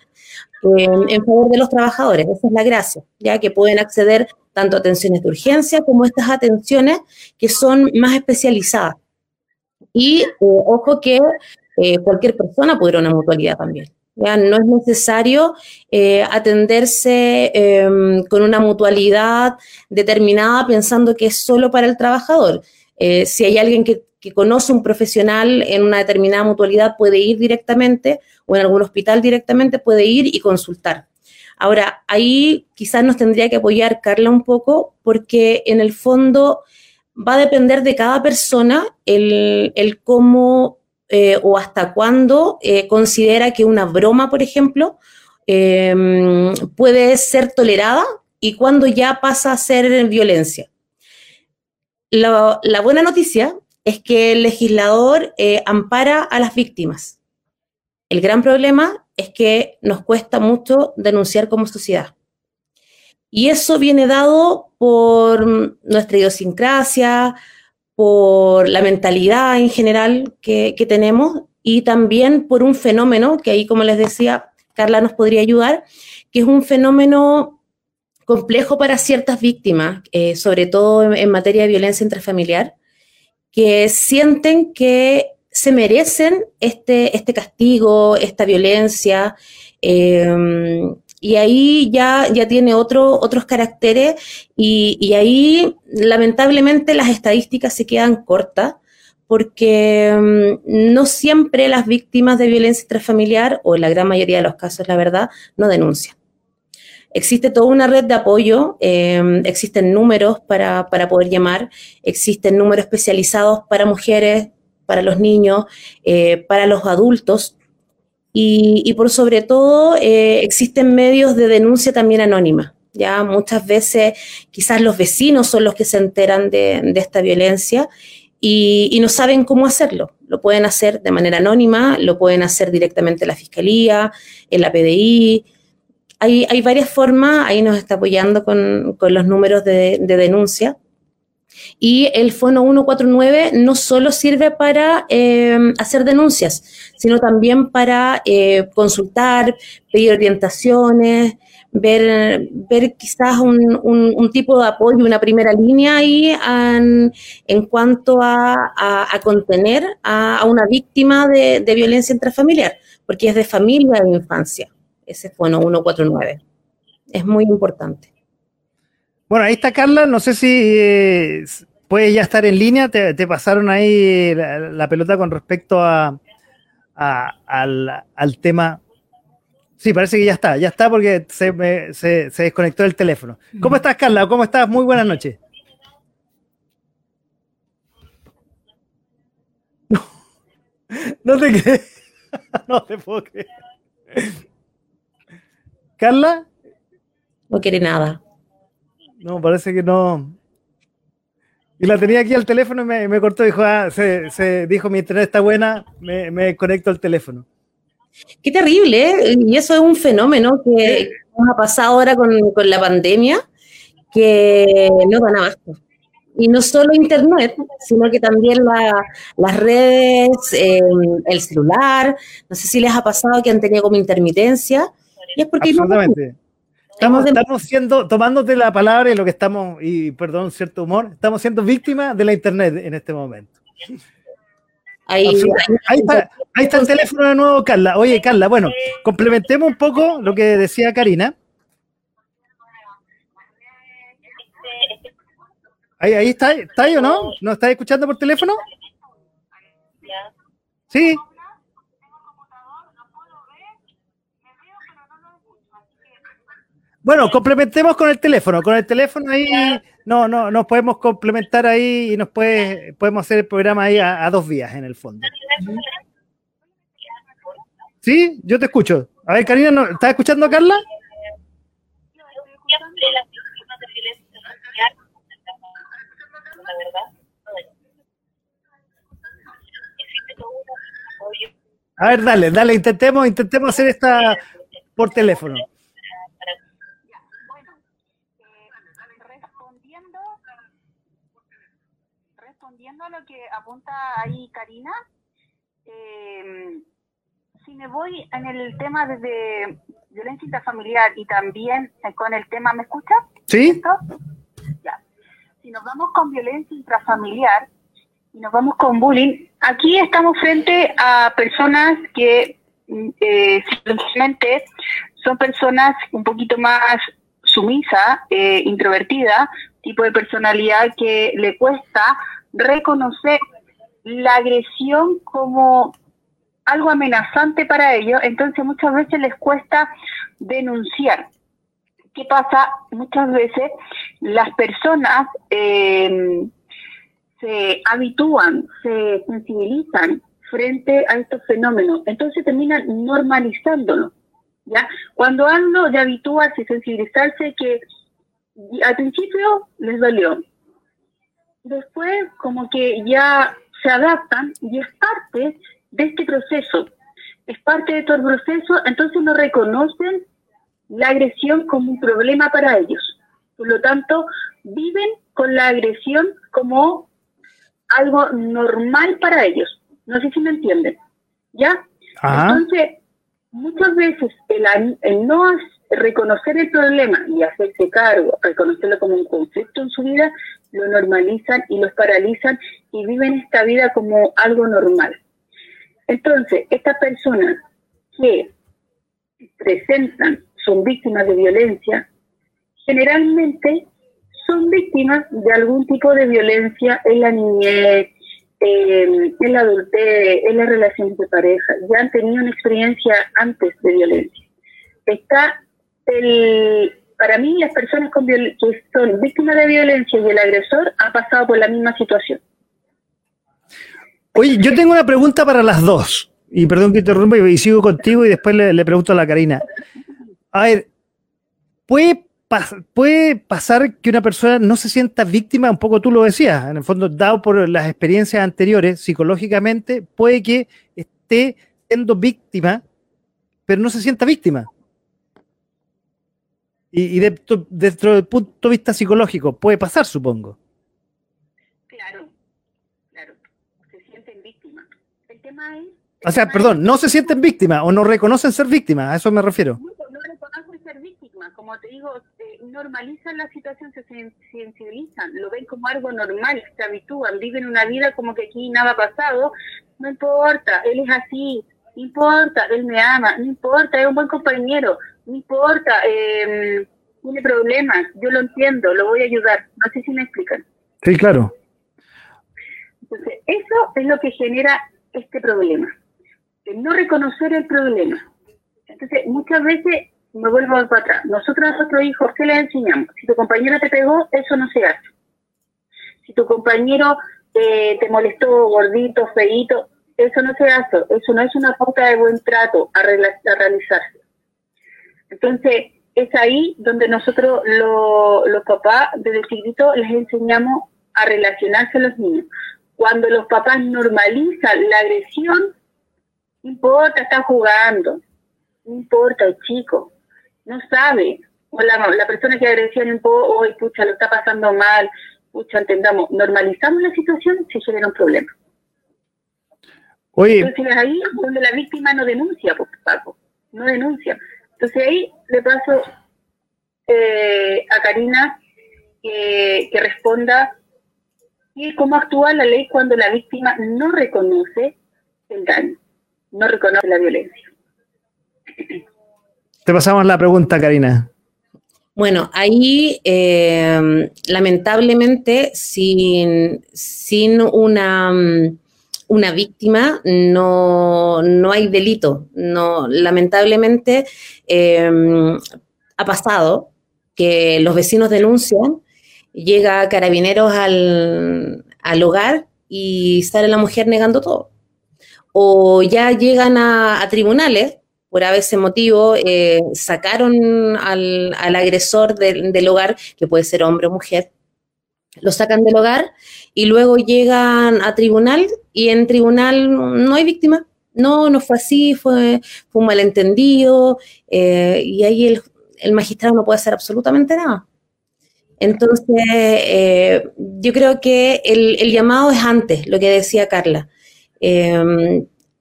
en favor de los trabajadores. Esa es la gracia, ya que pueden acceder tanto a atenciones de urgencia como estas atenciones que son más especializadas. Y eh, ojo que eh, cualquier persona puede ir a una mutualidad también. No es necesario eh, atenderse em, con una mutualidad determinada pensando que es solo para el trabajador. si hay alguien que, que, conoce un profesional en una determinada mutualidad, puede ir directamente o en algún hospital directamente puede ir y consultar. Ahora, ahí quizás nos tendría que apoyar Carla un poco porque en el fondo va a depender de cada persona el, cómo eh, o hasta cuándo eh, considera que una broma, por ejemplo, em, puede ser tolerada y cuándo ya pasa a ser violencia. La, buena noticia es que el legislador eh, ampara a las víctimas. El gran problema es que nos cuesta mucho denunciar como sociedad. Y eso viene dado por nuestra idiosincrasia, por la mentalidad en general que, que tenemos y también por un fenómeno que ahí, como les decía, Carla nos podría ayudar, que es un fenómeno complejo para ciertas víctimas, eh, sobre todo en, materia de violencia intrafamiliar, que sienten que se merecen este, este castigo, esta violencia, em, y ahí ya, ya tiene otro, otros caracteres, y, y, ahí lamentablemente las estadísticas se quedan cortas, porque em, no siempre las víctimas de violencia intrafamiliar, o en la gran mayoría de los casos, la verdad, no denuncian. Existe toda una red de apoyo, em, existen números para, poder llamar, existen números especializados para mujeres, para los niños, eh, para los adultos y, por sobre todo eh, existen medios de denuncia también anónima. Ya muchas veces quizás los vecinos son los que se enteran de, esta violencia y, no saben cómo hacerlo. Lo pueden hacer de manera anónima, lo pueden hacer directamente en la fiscalía, en la PDI, hay, varias formas, ahí nos está apoyando con, los números de, denuncia. Y el Fono 149 no solo sirve para eh, hacer denuncias, sino también para eh, consultar, pedir orientaciones, ver, ver quizás un, tipo de apoyo, una primera línea ahí en, cuanto a, contener a, una víctima de, de violencia intrafamiliar, porque es de familia e infancia ese fono 149. Es muy importante. Bueno, ahí está Carla, no sé si eh, puede ya estar en línea, te, pasaron ahí la, pelota con respecto a, al, tema. Sí, parece que ya está, ya está porque se, desconectó el teléfono. ¿Cómo estás, Carla? ¿Cómo estás? Muy buenas noches. No, no te crees. No te puedo creer. Carla. No quiere nada. No, parece que no. Y la tenía aquí al teléfono y me, cortó. Dijo, ah, se, dijo, mi internet está buena, me, me conecto al teléfono. Qué terrible, ¿eh? Y eso es un fenómeno que nos ha pasado ahora con, la pandemia, que no dan abasto. Y no solo Internet, sino que también las redes, eh, el celular. No sé si les ha pasado que han tenido como intermitencia porque Absolutamente. Estamos, estamos siendo, tomándote la palabra y lo que estamos, y perdón, cierto humor, estamos siendo víctimas de la internet en este momento. Ahí, está, ahí está el teléfono de nuevo, Carla. Oye, Carla, bueno, complementemos un poco lo que decía Karina. Ahí, ahí está, ¿está ahí o no? ¿Nos está escuchando por teléfono? Sí. Bueno, complementemos con el teléfono. Con el teléfono ahí no, no, nos podemos complementar ahí y nos puede, podemos hacer el programa ahí a, dos vías en el fondo. ¿Sí? Yo te escucho. A ver, Karina, ¿estás escuchando a Carla? A ver, dale, dale, intentemos, intentemos hacer esta por teléfono. Lo que apunta ahí Karina, eh, si me voy en el tema de violencia intrafamiliar y también con el tema, ¿me escucha? Sí. Ya. Si nos vamos con violencia intrafamiliar y nos vamos con bullying, aquí estamos frente a personas que eh, simplemente son personas un poquito más sumisas, eh, introvertidas, tipo de personalidad que le cuesta reconocer la agresión como algo amenazante para ellos, entonces muchas veces les cuesta denunciar. ¿Qué pasa? Muchas veces las personas em, se habitúan, se sensibilizan frente a estos fenómenos, entonces terminan normalizándolo. ¿ya? Cuando hablo de habituarse sensibilizarse, que al principio les dolió, después como que ya se adaptan y es parte de este proceso, es parte de todo el proceso, entonces no reconocen la agresión como un problema para ellos. Por lo tanto, viven con la agresión como algo normal para ellos. No sé si me entienden. ¿Ya? Entonces, muchas veces el, el no reconocer el problema y hacerse cargo, reconocerlo como un conflicto en su vida, lo normalizan y los paralizan y viven esta vida como algo normal. Entonces, estas personas que presentan, son víctimas de violencia, generalmente son víctimas de algún tipo de violencia en la niñez, en la adultez, en las relaciones de pareja. Ya han tenido una experiencia antes de violencia. Está el, para mí las personas con que son víctimas de violencia y el agresor han pasado por la misma situación. Oye, yo tengo una pregunta para las dos. Y perdón que interrumpa y sigo contigo y después le, le pregunto a la Karina. A ver, ¿puede puede pasar que una persona no se sienta víctima, un poco tú lo decías, en el fondo, dado por las experiencias anteriores, psicológicamente, puede que esté siendo víctima, pero no se sienta víctima. Y, dentro del punto de vista psicológico, puede pasar, supongo. Claro, claro, se sienten víctimas. El tema es... o sea, perdón, no se sienten víctimas o no reconocen ser víctimas, a eso me refiero. No, no reconocen ser víctimas, como te digo, normalizan la situación, se sensibilizan, lo ven como algo normal, se habitúan, viven una vida como que aquí nada ha pasado, no importa, él es así, no importa, él me ama, no importa, es un buen compañero, no importa, eh, tiene problemas, yo lo entiendo, lo voy a ayudar, no sé si me explican. Sí, claro. Entonces, eso es lo que genera este problema, el no reconocer el problema. Entonces, muchas veces me vuelvo para atrás. Nosotros a nuestros hijos, ¿qué les enseñamos? Si tu compañero te pegó, eso no se hace. Si tu compañero eh, te molestó gordito, feito, eso no se hace. Eso no es una pauta de buen trato a, realizarse. Entonces, es ahí donde nosotros, los papás, desde chiquito, les enseñamos a relacionarse a los niños. Cuando los papás normalizan la agresión, no importa, está jugando, no importa, el chico, no sabe. O la, persona que agresión un poco, hoy, pucha, lo está pasando mal, pucha, entendamos, normalizamos la situación, se genera un problema. Oye. Entonces ahí donde la víctima no denuncia, pues, Paco, no denuncia. Entonces ahí le paso eh, a Karina que, que responda y cómo actúa la ley cuando la víctima no reconoce el daño, no reconoce la violencia. Te pasamos la pregunta, Karina. Bueno, ahí eh, lamentablemente sin, sin una, una víctima no, hay delito. No, lamentablemente eh, ha pasado que los vecinos denuncian, llega carabineros al, al hogar y sale la mujer negando todo. O ya llegan a tribunales por ese motivo, eh, sacaron al, agresor del hogar, que puede ser hombre o mujer, lo sacan del hogar y luego llegan a tribunal y en tribunal no hay víctima. No, no fue así, fue, un malentendido eh, y ahí el, magistrado no puede hacer absolutamente nada. Entonces, eh, yo creo que el, el, llamado es antes, lo que decía Carla.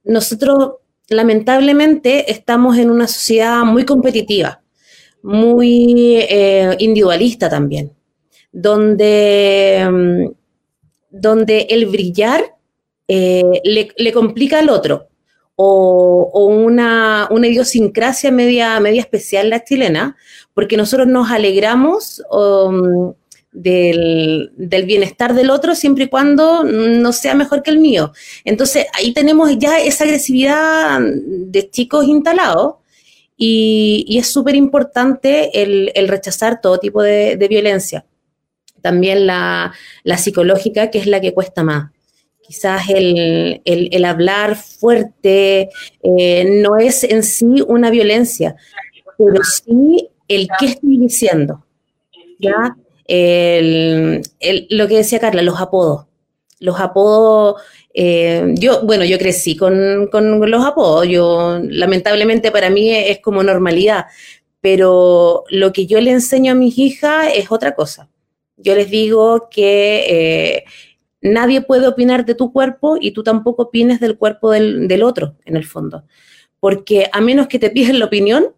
nosotros lamentablemente estamos en una sociedad muy competitiva, muy eh, individualista también, donde, mm, donde el brillar eh, le, complica al otro. O, una, idiosincrasia media, media especial la chilena, porque nosotros nos alegramos um, del, bienestar del otro siempre y cuando no sea mejor que el mío. Entonces ahí tenemos ya esa agresividad de chicos instalados y, es súper importante el, rechazar todo tipo de, violencia. También la, psicológica, que es la que cuesta más. Quizás el, hablar fuerte eh, no es en sí una violencia, pero sí el qué estoy diciendo. ¿ya? lo que decía Carla, los apodos. Los apodos, eh, yo, bueno, yo crecí con, los apodos, yo, lamentablemente para mí es, como normalidad, pero lo que yo le enseño a mis hijas es otra cosa. Yo les digo que eh, nadie puede opinar de tu cuerpo y tú tampoco opines del cuerpo del, otro, en el fondo. Porque a menos que te piden la opinión,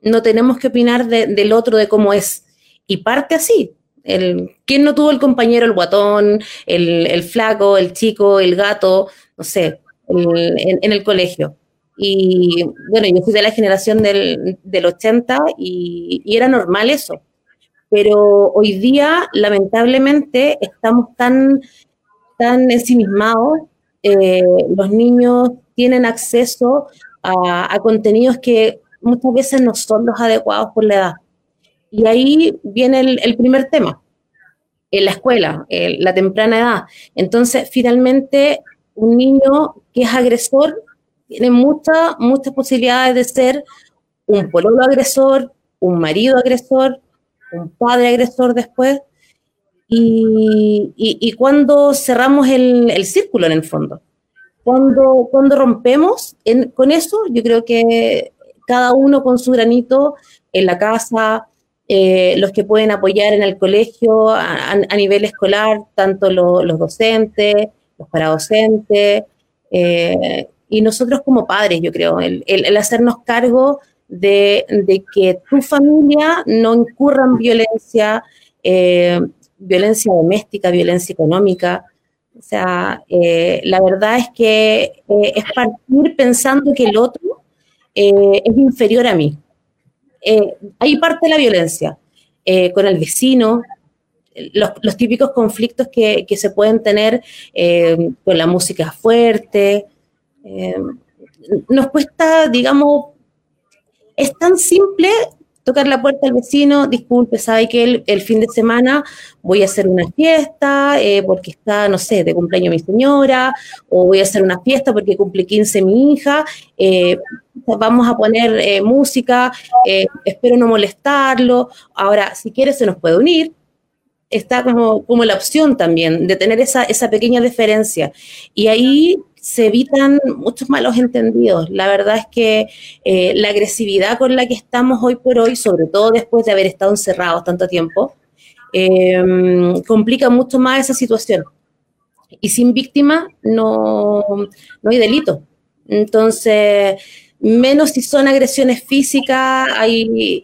no tenemos que opinar del otro, de cómo es. Y parte así. El, ¿Quién no tuvo el compañero, el guatón, el, flaco, el chico, el gato, no sé, en, el colegio? Y bueno, yo fui de la generación del, 80 y, y, era normal eso pero hoy día lamentablemente estamos tan, tan ensimismados, eh, los niños tienen acceso a, contenidos que muchas veces no son los adecuados por la edad. Y ahí viene el, primer tema, en la escuela, la temprana edad. Entonces, finalmente, un niño que es agresor tiene muchas, muchas posibilidades de ser un pololo agresor, un marido agresor, un padre agresor después, y, y, cuando cerramos el, el, círculo en el fondo. Cuando, cuando rompemos con eso, yo creo que cada uno con su granito en la casa, eh, los que pueden apoyar en el colegio a, nivel escolar, tanto los docentes, los paradocentes, eh, y nosotros como padres, yo creo, el, el hacernos cargo de, que tu familia no incurra en violencia, eh, violencia doméstica, violencia económica. O sea, eh, la verdad es que eh, es partir pensando que el otro es inferior a mí. ahí parte la violencia, con el vecino, los, típicos conflictos que, que, se pueden tener con la música fuerte. nos cuesta, digamos, es tan simple tocar la puerta al vecino, disculpe, sabe que el, fin de semana voy a hacer una fiesta eh, porque está, no sé, de cumpleaños mi señora, o voy a hacer una fiesta porque cumple 15 mi hija, eh, vamos a poner eh, música, espero no molestarlo. Ahora, si quiere, se nos puede unir. Está como, como la opción también de tener esa, esa pequeña diferencia. Y ahí se evitan muchos malos entendidos. La verdad es que eh, la agresividad con la que estamos hoy por hoy, sobre todo después de haber estado encerrados tanto tiempo, em, complica mucho más esa situación. Y sin víctima no, no hay delito. Entonces, menos si son agresiones físicas, hay,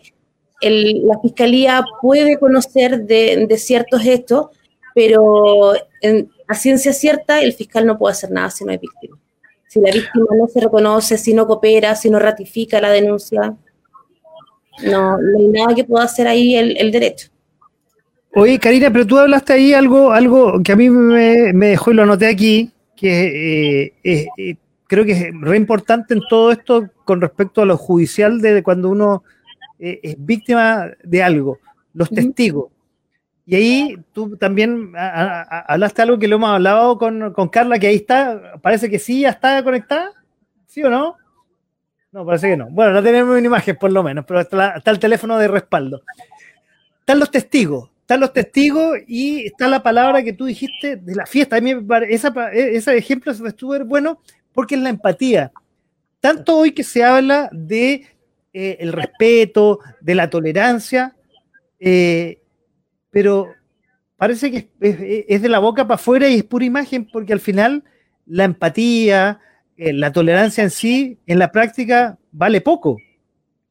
la fiscalía puede conocer de, de ciertos hechos, pero en, a ciencia cierta, el fiscal no puede hacer nada si no hay víctima. Si la víctima no se reconoce, si no coopera, si no ratifica la denuncia, no, hay nada que pueda hacer ahí el, derecho. Oye, Karina, pero tú hablaste ahí algo, algo que a mí me, dejó y lo anoté aquí, que eh, eh, creo que es re importante en todo esto con respecto a lo judicial de cuando uno eh, es víctima de algo, los testigos. Y ahí tú también hablaste algo que lo hemos hablado con, Carla, que ahí está, parece que sí, ya está conectada, ¿sí o no? No, parece que no. Bueno, no tenemos una imagen por lo menos, pero está, el teléfono de respaldo. Están los testigos, están los testigos y está la palabra que tú dijiste de la fiesta. A mí esa, ese ejemplo estuvo bueno porque es la empatía. Tanto hoy que se habla de eh, el respeto, de la tolerancia, eh, pero parece que es, de la boca para afuera y es pura imagen porque al final la empatía, eh, la tolerancia en sí, en la práctica vale poco.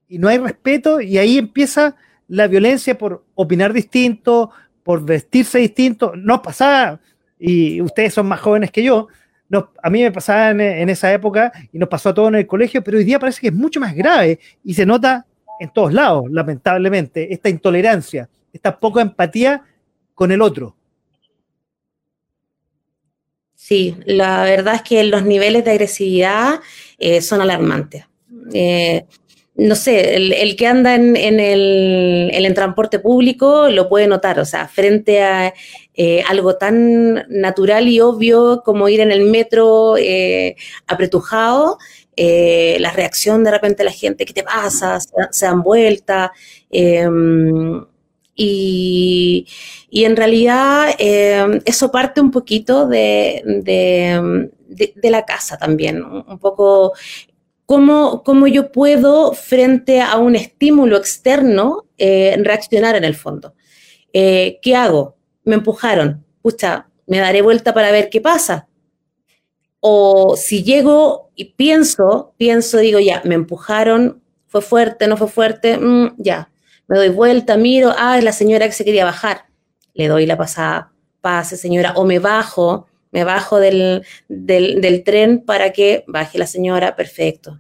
Y no hay respeto y ahí empieza la violencia por opinar distinto, por vestirse distinto. No pasaba, y ustedes son más jóvenes que yo, a mí me pasaba en, en, esa época y nos pasó a todos en el colegio, pero hoy día parece que es mucho más grave y se nota en todos lados, lamentablemente, esta intolerancia esta poca empatía con el otro. Sí, la verdad es que los niveles de agresividad eh, son alarmantes. Eh, no sé, el, que anda en, el, transporte público lo puede notar, o sea, frente a eh, algo tan natural y obvio como ir en el metro apretujado, la reacción de repente de la gente, ¿qué te pasa? Se, dan vuelta. Y, en realidad eh, eso parte un poquito de, la casa también, un poco cómo, cómo, yo puedo frente a un estímulo externo eh, reaccionar en el fondo. Eh, ¿Qué hago? Me empujaron. Pucha, me daré vuelta para ver qué pasa. O si llego y pienso, pienso, digo, ya, me empujaron, fue fuerte, no fue fuerte, mm, ya, me doy vuelta, miro, ah, es la señora que se quería bajar, le doy la pasada, pase señora, o me bajo, me bajo del, del tren para que baje la señora, perfecto.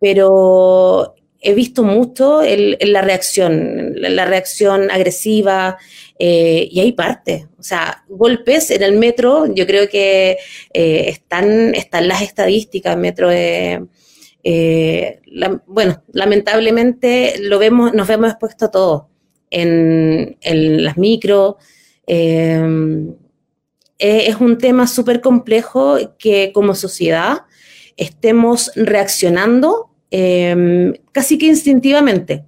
Pero he visto mucho la reacción, la reacción agresiva, eh, y hay parte. O sea, golpes en el metro, yo creo que eh, están, están las estadísticas, metro eh, bueno, lamentablemente lo vemos, nos vemos expuestos a todo en, las micro. es un tema súper complejo que como sociedad estemos reaccionando Em, casi que instintivamente.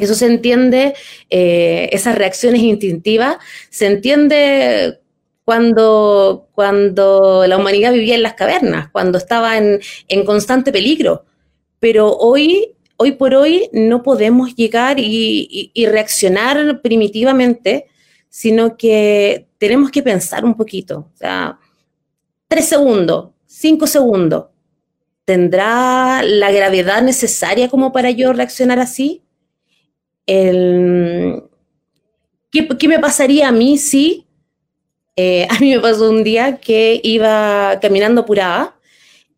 Eso se entiende, eh, esas reacciones instintivas, se entiende cuando, cuando la humanidad vivía en las cavernas, cuando estaba en, constante peligro. Pero hoy, hoy por hoy no podemos llegar y, reaccionar primitivamente, sino que tenemos que pensar un poquito. O sea, tres segundos, cinco segundos, ¿Tendrá la gravedad necesaria como para yo reaccionar así? ¿qué, me pasaría a mí si eh, a mí me pasó un día que iba caminando apurada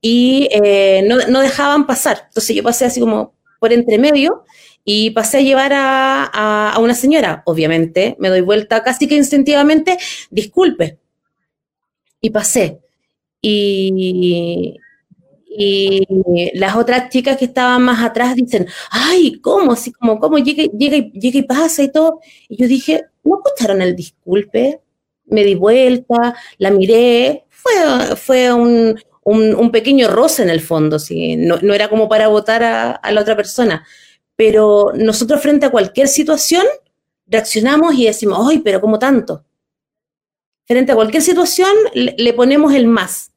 y eh, no, dejaban pasar? Entonces yo pasé así como por entre medio y pasé a llevar a, a una señora. Obviamente me doy vuelta casi que instintivamente, disculpe. Y pasé. Y, y las otras chicas que estaban más atrás dicen, ay, ¿cómo? Así como, ¿cómo? Llega, llega, llega y pasa y todo. Y yo dije, ¿no escucharon el disculpe? Me di vuelta, la miré, fue, fue un, un, pequeño roce en el fondo, ¿sí? no, no era como para votar a, a, la otra persona. Pero nosotros frente a cualquier situación reaccionamos y decimos, ay, pero ¿cómo tanto? Frente a cualquier situación le ponemos el más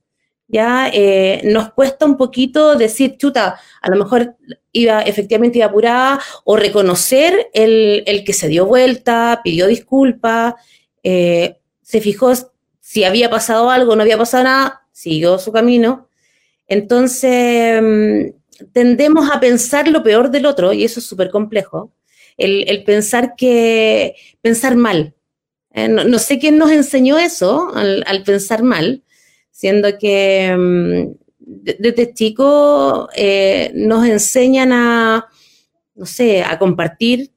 ya eh, nos cuesta un poquito decir, chuta, a lo mejor iba efectivamente iba apurada, o reconocer el, que se dio vuelta, pidió disculpas, eh, se fijó si había pasado algo, no había pasado nada, siguió su camino. Entonces, mm, tendemos a pensar lo peor del otro, y eso es súper complejo, el, pensar que, pensar mal. Eh, no, sé quién nos enseñó eso, al pensar mal, siendo que mm, desde chico eh, nos enseñan a, no sé, a compartir.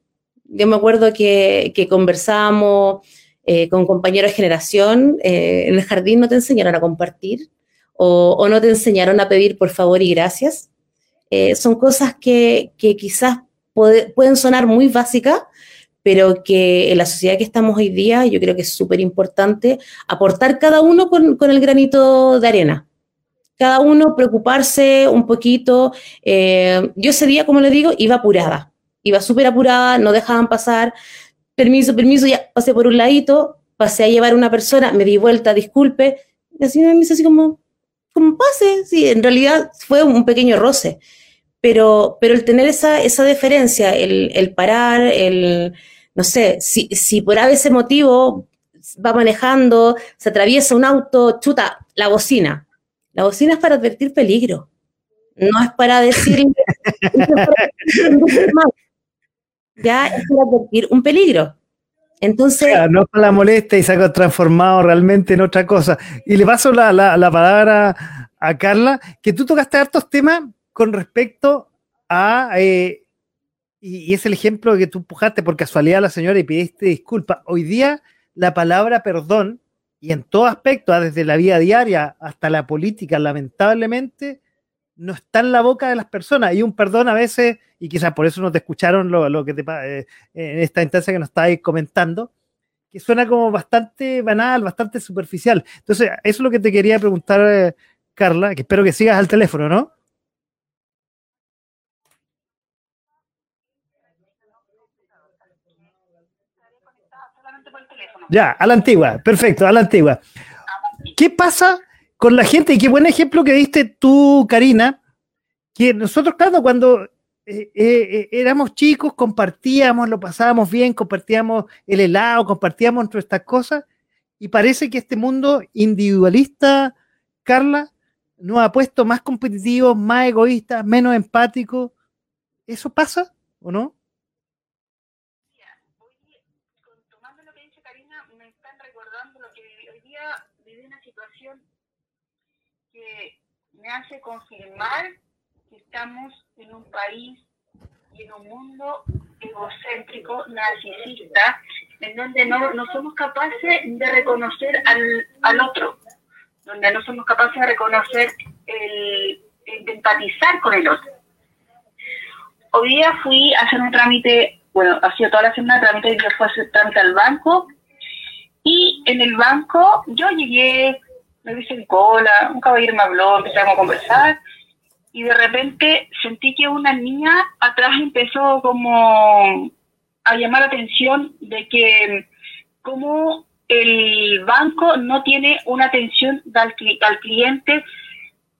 Yo me acuerdo que, que conversábamos eh, con compañeros de generación, eh, en el jardín no te enseñaron a compartir o, no te enseñaron a pedir por favor y gracias. son cosas que, que quizás pueden sonar muy básicas, pero que en la sociedad que estamos hoy día yo creo que es súper importante aportar cada uno con, el granito de arena. Cada uno preocuparse un poquito. Eh, yo ese día, como le digo, iba apurada. Iba súper apurada, no dejaban pasar. Permiso, permiso, ya pasé por un ladito, pasé a llevar a una persona, me di vuelta, disculpe. Y así me dice así como, como pase. Sí, en realidad fue un pequeño roce. Pero, pero el tener esa, esa deferencia, el, el parar, el, no sé, si, si por ese motivo va manejando, se atraviesa un auto, chuta, la bocina. La bocina es para advertir peligro. No es para decir. ya es para advertir un peligro. Entonces. la molesta y se ha transformado realmente en otra cosa. Y le paso la, la, palabra a Carla, que tú tocaste hartos temas con respecto a eh, y, es el ejemplo que tú empujaste por casualidad a la señora y pidiste disculpas. Hoy día la palabra perdón, y en todo aspecto, ah, desde la vida diaria hasta la política, lamentablemente, no está en la boca de las personas. Y un perdón a veces, y quizás por eso no te escucharon lo, que te eh, en esta instancia que nos estáis comentando, que suena como bastante banal, bastante superficial. Entonces, eso es lo que te quería preguntar, eh, Carla, que espero que sigas al teléfono, ¿no? Ya, a la antigua, perfecto, a la antigua. ¿Qué pasa con la gente? Y qué buen ejemplo que diste tú, Karina, que nosotros, claro, cuando eh, eh, eh, éramos chicos, compartíamos, lo pasábamos bien, compartíamos el helado, compartíamos entre estas cosas, y parece que este mundo individualista, Carla, nos ha puesto más competitivos, más egoístas, menos empáticos. ¿Eso pasa o no? Tomando lo que dice Karina, me están recordando lo que hoy día viví una situación que me hace confirmar que estamos en un país y en un mundo egocéntrico, narcisista, en donde no, no somos capaces de reconocer al, al otro, donde no somos capaces de reconocer, el, de empatizar con el otro. Hoy día fui a hacer un trámite, bueno, ha sido toda la semana trámite, yo fui a hacer trámite al banco, y en el banco yo llegué, me hice en cola, un caballero me habló, empezamos a conversar, y de repente sentí que una niña atrás empezó como a llamar la atención de que como el banco no tiene una atención al, al cliente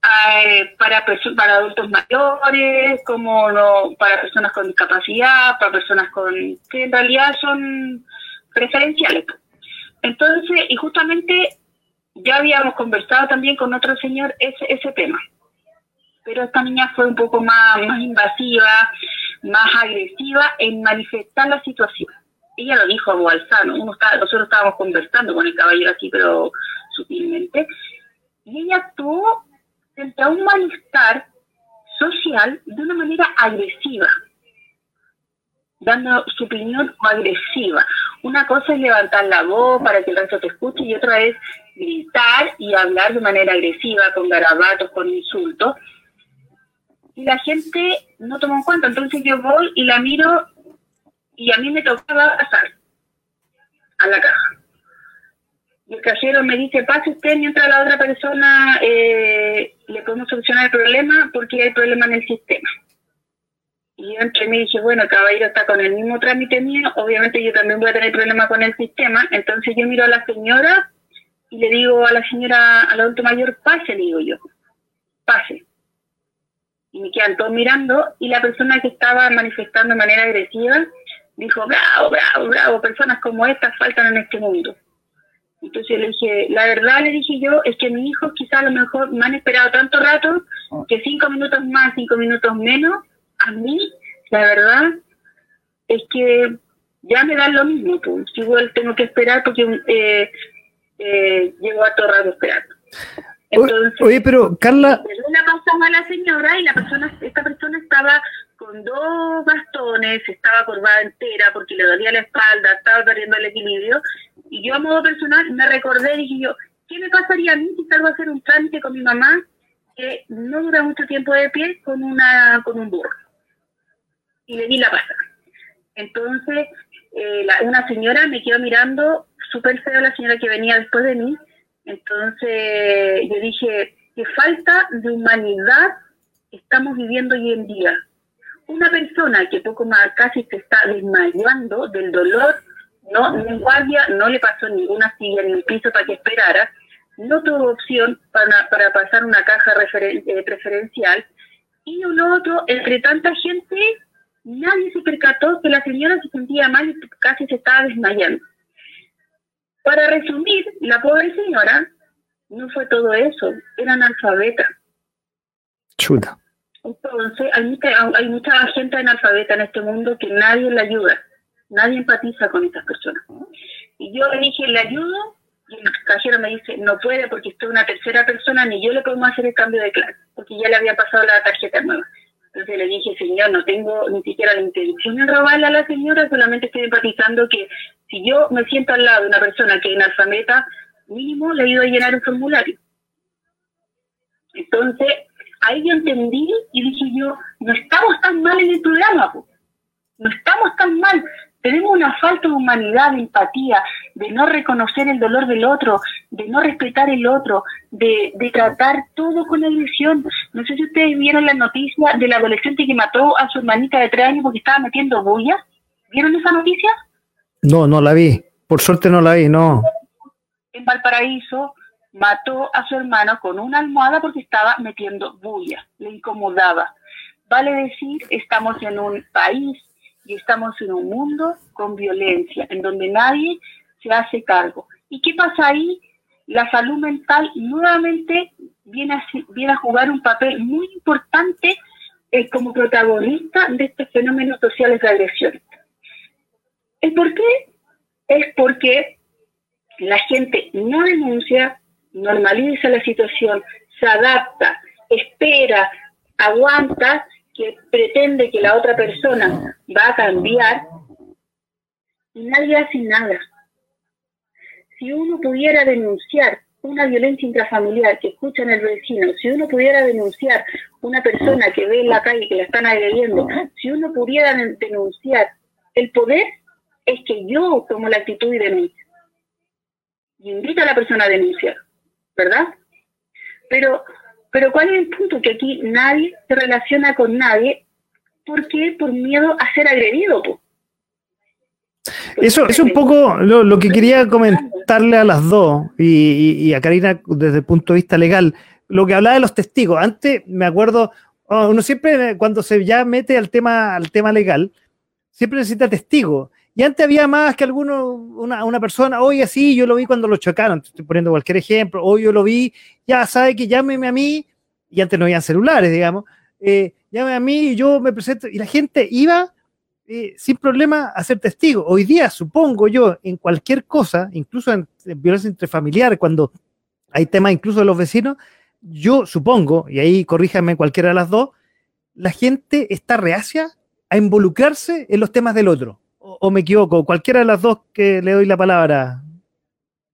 eh, para, para adultos mayores, como no, para personas con discapacidad, para personas con que en realidad son preferenciales. Entonces, y justamente ya habíamos conversado también con otro señor ese, ese tema. Pero esta niña fue un poco más, más invasiva, más agresiva en manifestar la situación. Ella lo dijo a Boalzano, Uno nosotros estábamos conversando con el caballero aquí, pero sutilmente, y ella actuó frente a un malestar social de una manera agresiva, dando su opinión agresiva. Una cosa es levantar la voz para que el resto te escuche y otra es gritar y hablar de manera agresiva, con garabatos, con insultos y la gente no toma en cuenta. Entonces yo voy y la miro y a mí me tocaba pasar a la caja. El cajero me dice, pase usted mientras la otra persona eh, le podemos solucionar el problema porque hay problema en el sistema. Y yo entre mí dije, bueno, el caballero está con el mismo trámite mío, obviamente yo también voy a tener problema con el sistema. Entonces yo miro a la señora y le digo a la señora, al adulto mayor, pase, le digo yo, pase y me quedan todos mirando y la persona que estaba manifestando de manera agresiva dijo, bravo, bravo, bravo, personas como estas faltan en este mundo. Entonces le dije, la verdad le dije yo, es que mis hijos quizás a lo mejor me han esperado tanto rato que cinco minutos más, cinco minutos menos, a mí, la verdad, es que ya me dan lo mismo, pues igual tengo que esperar porque eh, eh, llevo a todo rato esperando. Entonces, Oye, pero Carla... Una pasaba a la señora y la persona, esta persona estaba con dos bastones, estaba curvada entera porque le dolía la espalda, estaba perdiendo el equilibrio. Y yo a modo personal me recordé y dije yo, ¿qué me pasaría a mí si salgo a hacer un trámite con mi mamá que no dura mucho tiempo de pie con una con un burro? Y le di la pasa. Entonces, eh, una señora me quedó mirando súper feo la señora que venía después de mí entonces yo dije, qué falta de humanidad estamos viviendo hoy en día. Una persona que poco más casi se está desmayando del dolor, no, en guardia no le pasó ninguna silla ni un piso para que esperara, no tuvo opción para, para pasar una caja eh, preferencial y uno otro, entre tanta gente, nadie se percató que la señora se sentía mal y casi se estaba desmayando. Para resumir, la pobre señora no fue todo eso, era analfabeta. Chuta. Entonces, hay mucha, hay mucha gente analfabeta en este mundo que nadie le ayuda, nadie empatiza con estas personas. Y yo le dije, le ayudo, y el cajero me dice, no puede porque estoy una tercera persona, ni yo le podemos hacer el cambio de clase, porque ya le había pasado la tarjeta nueva. Entonces le dije, señor, no tengo ni siquiera la intención de robarle a la señora, solamente estoy empatizando que si yo me siento al lado de una persona que es analfabeta, mínimo le ayudo a llenar un formulario. Entonces, ahí yo entendí y dije yo, no estamos tan mal en el programa, no estamos tan mal tenemos una falta de humanidad, de empatía, de no reconocer el dolor del otro, de no respetar el otro, de, tratar todo con agresión. No sé si ustedes vieron la noticia del adolescente que mató a su hermanita de tres años porque estaba metiendo bulla. ¿Vieron esa noticia? No, no la vi. Por suerte no la vi, no. En Valparaíso mató a su hermano con una almohada porque estaba metiendo bulla, le incomodaba. Vale decir, estamos en un país y estamos en un mundo con violencia, en donde nadie se hace cargo. ¿Y qué pasa ahí? La salud mental nuevamente viene a, jugar un papel muy importante eh, como protagonista de estos fenómenos sociales de agresión. ¿El por qué? Es porque la gente no denuncia, normaliza la situación, se adapta, espera, aguanta, que pretende que la otra persona va a cambiar y nadie hace nada. Si uno pudiera denunciar una violencia intrafamiliar que escucha en el vecino, si uno pudiera denunciar una persona que ve en la calle que la están agrediendo, si uno pudiera denunciar, el poder es que yo tomo la actitud y denuncio. Y invito a la persona a denunciar, ¿verdad? Pero, pero ¿cuál es el punto? Que aquí nadie se relaciona con nadie. ¿Por qué? Por miedo a ser agredido. Eso es un poco lo, que quería comentarle a las dos y, a Karina desde el punto de vista legal. Lo que hablaba de los testigos. Antes me acuerdo, oh, uno siempre cuando se ya mete al tema, al tema legal, siempre necesita testigos. Y antes había más que alguno, una, una persona, oye, sí, yo lo vi cuando lo chocaron, estoy poniendo cualquier ejemplo, hoy yo lo vi, ya sabe que llámeme a mí, y antes no había celulares, digamos, eh, llámeme a mí y yo me presento, y la gente iba eh, sin problema a ser testigo. Hoy día, supongo yo, en cualquier cosa, incluso en, violencia intrafamiliar, cuando hay temas incluso de los vecinos, yo supongo, y ahí corríjame cualquiera de las dos, la gente está reacia a involucrarse en los temas del otro. O, me equivoco, cualquiera de las dos que le doy la palabra.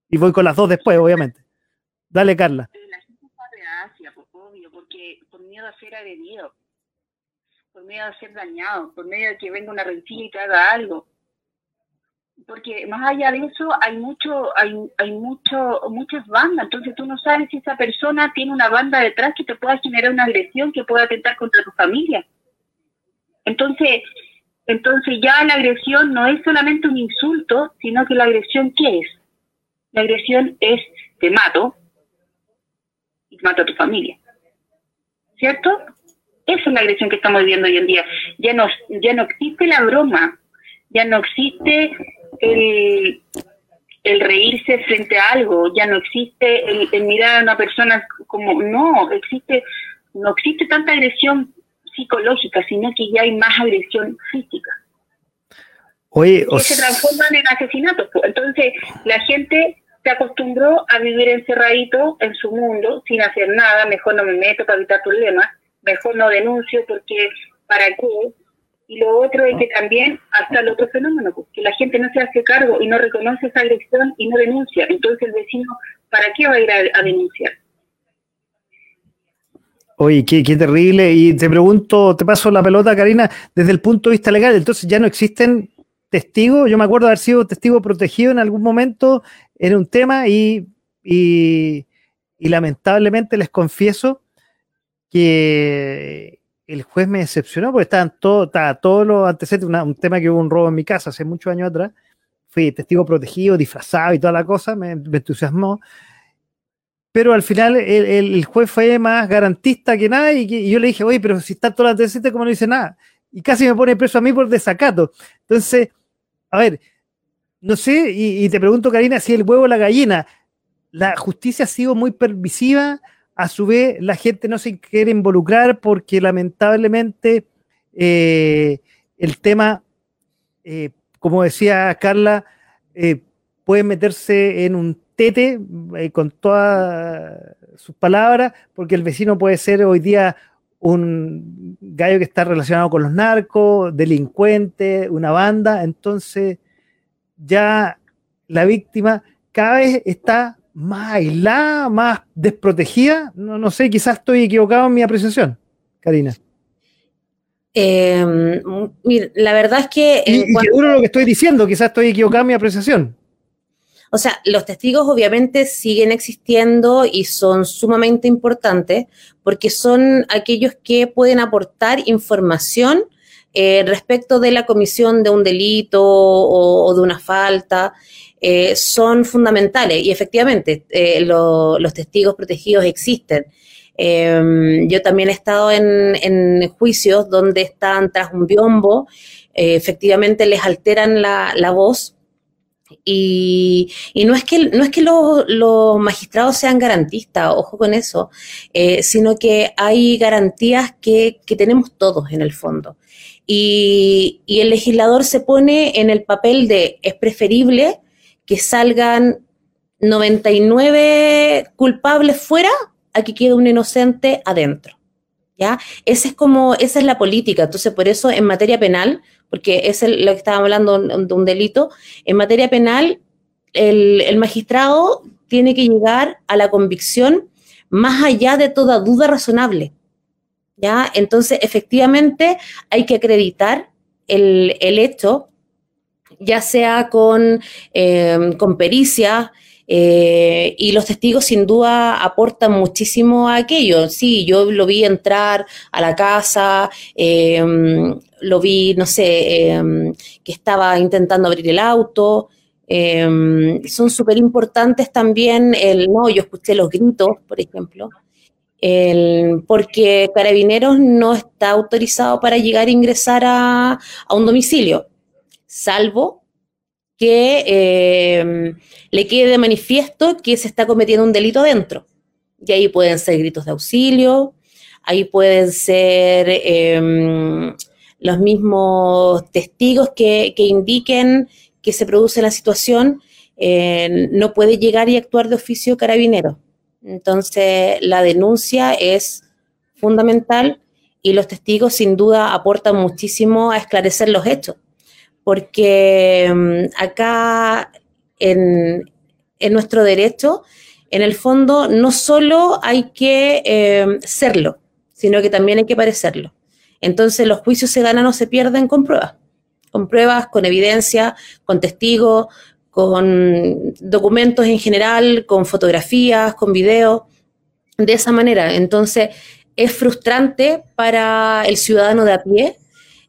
Y voy con las dos después, obviamente. Dale, Carla. La gente está reacia, obvio, porque por miedo a ser agredido por medio de ser dañado, por medio de que venga una rencilla y te haga algo. Porque más allá de eso hay mucho, hay, hay mucho, muchas bandas, entonces tú no sabes si esa persona tiene una banda detrás que te pueda generar una agresión que pueda atentar contra tu familia. Entonces, entonces ya la agresión no es solamente un insulto, sino que la agresión ¿qué es? La agresión es te mato y te mato a tu familia. ¿Cierto? Esa es la agresión que estamos viviendo hoy en día. Ya no, ya no existe la broma, ya no existe el, reírse frente a algo, ya no existe el, mirar a una persona como, no, existe, no existe tanta agresión psicológica, sino que ya hay más agresión física. Oye, que se transforman en asesinatos. Entonces, la gente se acostumbró a vivir encerradito en su mundo, sin hacer nada, mejor no me meto para evitar problemas, mejor no denuncio porque ¿para qué? Y lo otro es que también hasta el otro fenómeno, pues, que la gente no se hace cargo y no reconoce esa agresión y no denuncia. Entonces el vecino, ¿para qué va a ir a, denunciar? Oye, qué, qué, terrible. Y te pregunto, te paso la pelota, Karina, desde el punto de vista legal, entonces ya no existen testigos. Yo me acuerdo haber sido testigo protegido en algún momento en un tema y, y, lamentablemente les confieso que el juez me decepcionó porque estaban todo, estaba todos los antecedentes, un tema que hubo un robo en mi casa hace muchos años atrás, fui testigo protegido, disfrazado y toda la cosa, me, entusiasmó. Pero al final el, juez fue más garantista que nada y, yo le dije, oye, pero si está todo los antecedentes, ¿cómo no dice nada? Y casi me pone preso a mí por desacato. Entonces, a ver, no sé, y, y te pregunto, Karina, si el huevo o la gallina, la justicia ha sido muy permisiva a su vez la gente no se quiere involucrar porque lamentablemente eh, el tema, eh, como decía Carla, eh, puede meterse en un tete con todas sus palabras, porque el vecino puede ser hoy día un gallo que está relacionado con los narcos, delincuente, una banda, entonces ya la víctima cada vez está más aislada, más desprotegida. No, no sé, quizás estoy equivocado en mi apreciación, Karina. Em, la verdad es que... Y, seguro lo que estoy diciendo, quizás estoy equivocado en mi apreciación. O sea, los testigos obviamente siguen existiendo y son sumamente importantes porque son aquellos que pueden aportar información eh, respecto de la comisión de un delito o de una falta. Eh, son fundamentales y efectivamente eh, los testigos protegidos existen. Em, yo también he estado en, juicios donde están tras un biombo, efectivamente les alteran la, voz Y, no es que, no es que los, magistrados sean garantistas, ojo con eso, eh, sino que hay garantías que, tenemos todos en el fondo. Y, y, el legislador se pone en el papel de es preferible que salgan 99 culpables fuera a que quede un inocente adentro. ¿Ya? Ese es como, esa es la política. Entonces, por eso en materia penal, porque es lo que estábamos hablando de un delito, en materia penal el, magistrado tiene que llegar a la convicción más allá de toda duda razonable. ¿Ya? Entonces, efectivamente, hay que acreditar el, hecho, ya sea con, eh, con pericia, eh, y los testigos sin duda aportan muchísimo a aquello. Sí, yo lo vi entrar a la casa, em, lo vi, no sé, em, que estaba intentando abrir el auto. Em, son súper importantes también el, no, yo escuché los gritos, por ejemplo, porque Carabineros no está autorizado para llegar a ingresar a un domicilio, salvo que eh, le quede de manifiesto que se está cometiendo un delito adentro. Y ahí pueden ser gritos de auxilio, ahí pueden ser em, los mismos testigos que, indiquen que se produce la situación, eh, no puede llegar y actuar de oficio carabinero. Entonces, la denuncia es fundamental y los testigos sin duda aportan muchísimo a esclarecer los hechos porque mm, acá en, nuestro derecho, en el fondo, no solo hay que eh, serlo, sino que también hay que parecerlo. Entonces los juicios se ganan o se pierden con pruebas, con pruebas, con evidencia, con testigos, con documentos en general, con fotografías, con videos, de esa manera. Entonces es frustrante para el ciudadano de a pie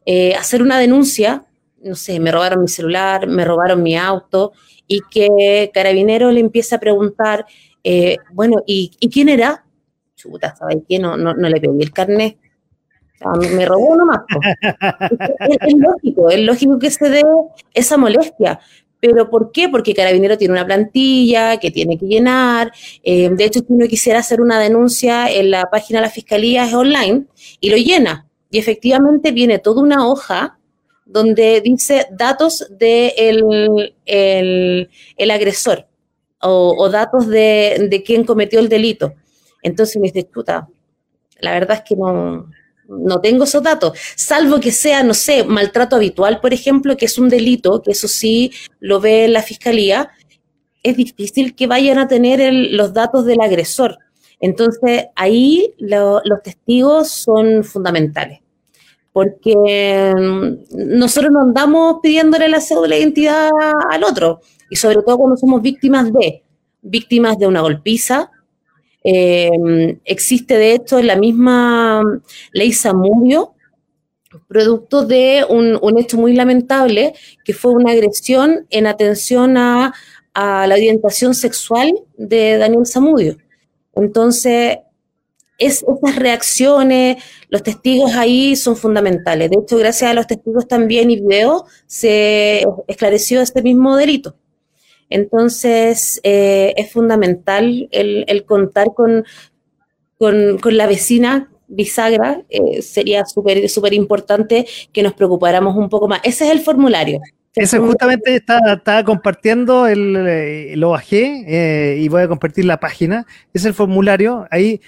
eh, hacer una denuncia no sé, me robaron mi celular, me robaron mi auto, y que Carabinero le empieza a preguntar, eh, bueno, ¿y, quién era? Chuta, ¿sabes qué? No, no, le pedí el carnet. me robó nomás. es, es, lógico, es lógico que se dé esa molestia. ¿Pero por qué? Porque Carabinero tiene una plantilla que tiene que llenar. Eh, de hecho, si uno quisiera hacer una denuncia en la página de la Fiscalía es online y lo llena. Y efectivamente viene toda una hoja donde dice datos de el, agresor o, datos de, de quién cometió el delito. Entonces me dice, chuta, la verdad es que no, no tengo esos datos, salvo que sea, no sé, maltrato habitual, por ejemplo, que es un delito, que eso sí lo ve la fiscalía, es difícil que vayan a tener los datos del agresor. Entonces, ahí los testigos son fundamentales porque mm, nosotros no andamos pidiéndole la cédula de identidad al otro, y sobre todo cuando somos víctimas de, víctimas de una golpiza. Eh, existe de hecho la misma ley Samudio, producto de un, hecho muy lamentable, que fue una agresión en atención a, a la orientación sexual de Daniel Samudio. Entonces, es, esas reacciones, los testigos ahí son fundamentales. De hecho, gracias a los testigos también y videos se esclareció este mismo delito. Entonces, eh, es fundamental el, contar con, con, la vecina bisagra. Eh, sería súper súper importante que nos preocupáramos un poco más. Ese es el formulario. Ese justamente estaba, compartiendo, el, eh, lo bajé y voy a compartir la página. Es el formulario. Ahí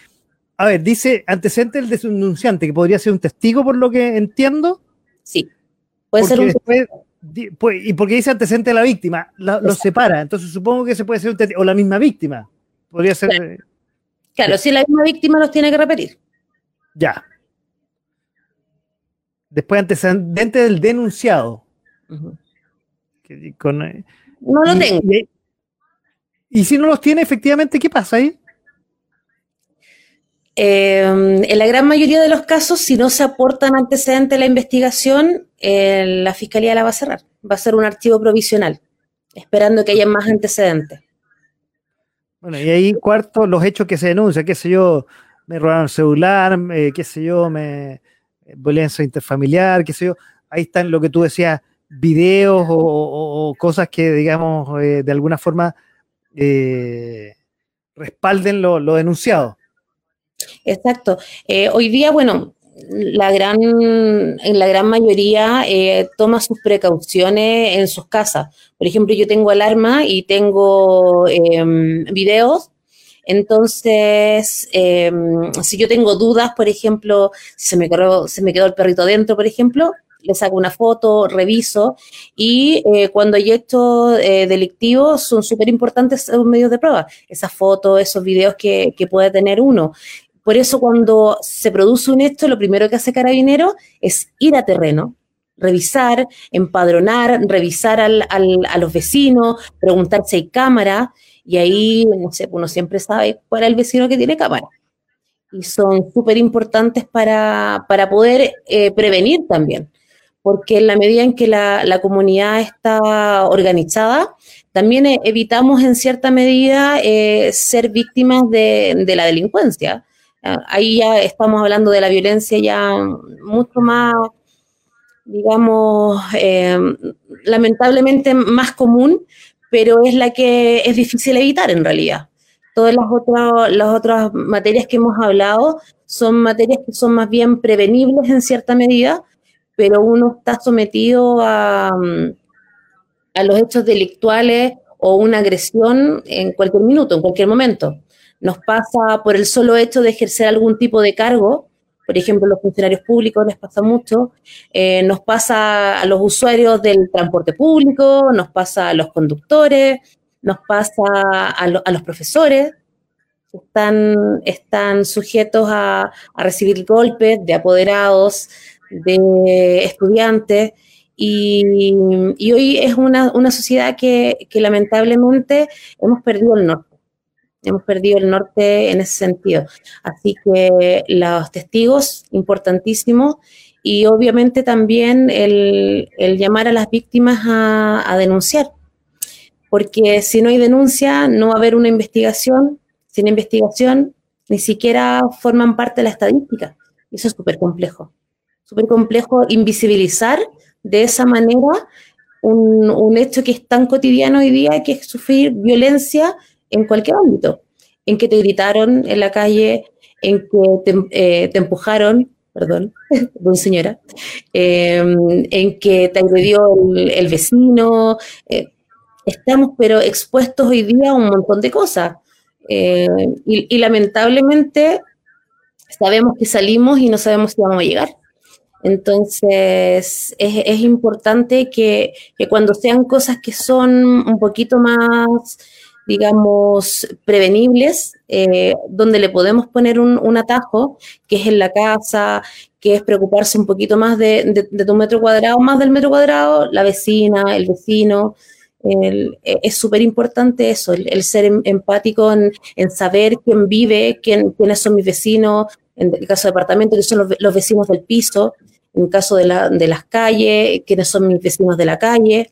a ver, dice antecedente del denunciante, que podría ser un testigo, por lo que entiendo. Sí, puede ser un testigo. Pues, y porque dice antecedente de la víctima, lo separa. Entonces supongo que se puede ser un testigo, o la misma víctima. Podría ser. Eh, claro, si la misma víctima los tiene que repetir. Ya. Después antecedente del denunciado. Eh, no lo tengo. y si no los tiene, efectivamente, ¿qué pasa ahí? Em, en la gran mayoría de los casos, si no se aportan antecedentes a la investigación, eh, la fiscalía la va a cerrar. Va a ser un archivo provisional, esperando que haya más antecedentes. Bueno, y ahí cuarto, los hechos que se denuncian, qué sé yo, me robaron el celular, eh, qué sé yo, me violencia interfamiliar, qué sé yo. Ahí está lo que tú decías, videos o, cosas que, digamos, eh, de alguna forma eh, respalden lo, denunciado. Exacto. hoy día, bueno, la gran, en la gran mayoría toma sus precauciones en sus casas. Por ejemplo, yo tengo alarma y tengo em, videos entonces, em, si yo tengo dudas, por ejemplo, si se me, quedó, se me quedó el perrito dentro, por ejemplo, le saco una foto, reviso y eh, cuando hay hechos eh, delictivos son súper importantes los medios de prueba, esas fotos, esos videos que, puede tener uno. Por eso cuando se produce un hecho, lo primero que hace Carabinero es ir a terreno, revisar, empadronar, revisar al, a los vecinos, preguntar si hay cámara y ahí, no sé, uno siempre sabe cuál es el vecino que tiene cámara. Y son súper importantes para, poder eh, prevenir también, porque en la medida en que la, comunidad está organizada, también e, evitamos en cierta medida eh, ser víctimas de, la delincuencia. Ah, ahí ya estamos hablando de la violencia ya mucho más, digamos, eh, lamentablemente más común, pero es la que es difícil evitar en realidad. Todas las, otras las otras materias que hemos hablado son materias que son más bien prevenibles en cierta medida, pero uno está sometido a, a los hechos delictuales o una agresión en cualquier minuto, en cualquier momento. Nos pasa por el solo hecho de ejercer algún tipo de cargo, por ejemplo, los funcionarios públicos les pasa mucho, eh, nos pasa a los usuarios del transporte público, nos pasa a los conductores, nos pasa a, los profesores, están, están sujetos a, recibir golpes de apoderados, de estudiantes, y, hoy es una, sociedad que, que lamentablemente hemos perdido el norte hemos perdido el norte en ese sentido. Así que los testigos, importantísimo, y obviamente también el, llamar a las víctimas a, denunciar, porque si no hay denuncia, no va a haber una investigación, sin investigación, ni siquiera forman parte de la estadística. Eso es súper complejo, súper complejo invisibilizar de esa manera un, un hecho que es tan cotidiano hoy día, que es sufrir violencia en cualquier ámbito, en que te gritaron en la calle, en que te, eh, empujaron, perdón, perdón señora, em, en que te agredió el, vecino. Eh, estamos pero expuestos hoy día a un montón de cosas. Eh, y, lamentablemente sabemos que salimos y no sabemos si vamos a llegar. Entonces, es, importante que, cuando sean cosas que son un poquito más digamos, prevenibles, eh, donde le podemos poner un, atajo, que es en la casa, que es preocuparse un poquito más de, tu metro cuadrado, más del metro cuadrado, la vecina, el vecino. E, es súper importante eso, el, ser em, empático en, saber quién vive, quién, quiénes son mis vecinos, en el caso de departamento, que son los, vecinos del piso, en el caso de, la, de las calles, quiénes son mis vecinos de la calle.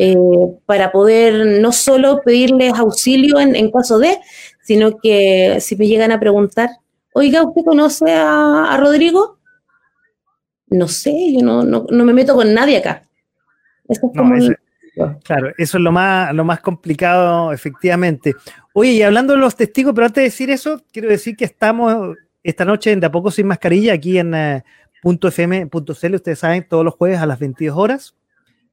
Eh, para poder no solo pedirles auxilio en, caso de, sino que si me llegan a preguntar, oiga, ¿usted conoce a, Rodrigo? No sé, yo no, no, me meto con nadie acá. claro, eso es lo más, lo más complicado, efectivamente. Oye, y hablando de los testigos, pero antes de decir eso, quiero decir que estamos esta noche en De a poco sin mascarilla aquí en eh, .fm.cl, ustedes saben, todos los jueves a las 22 horas.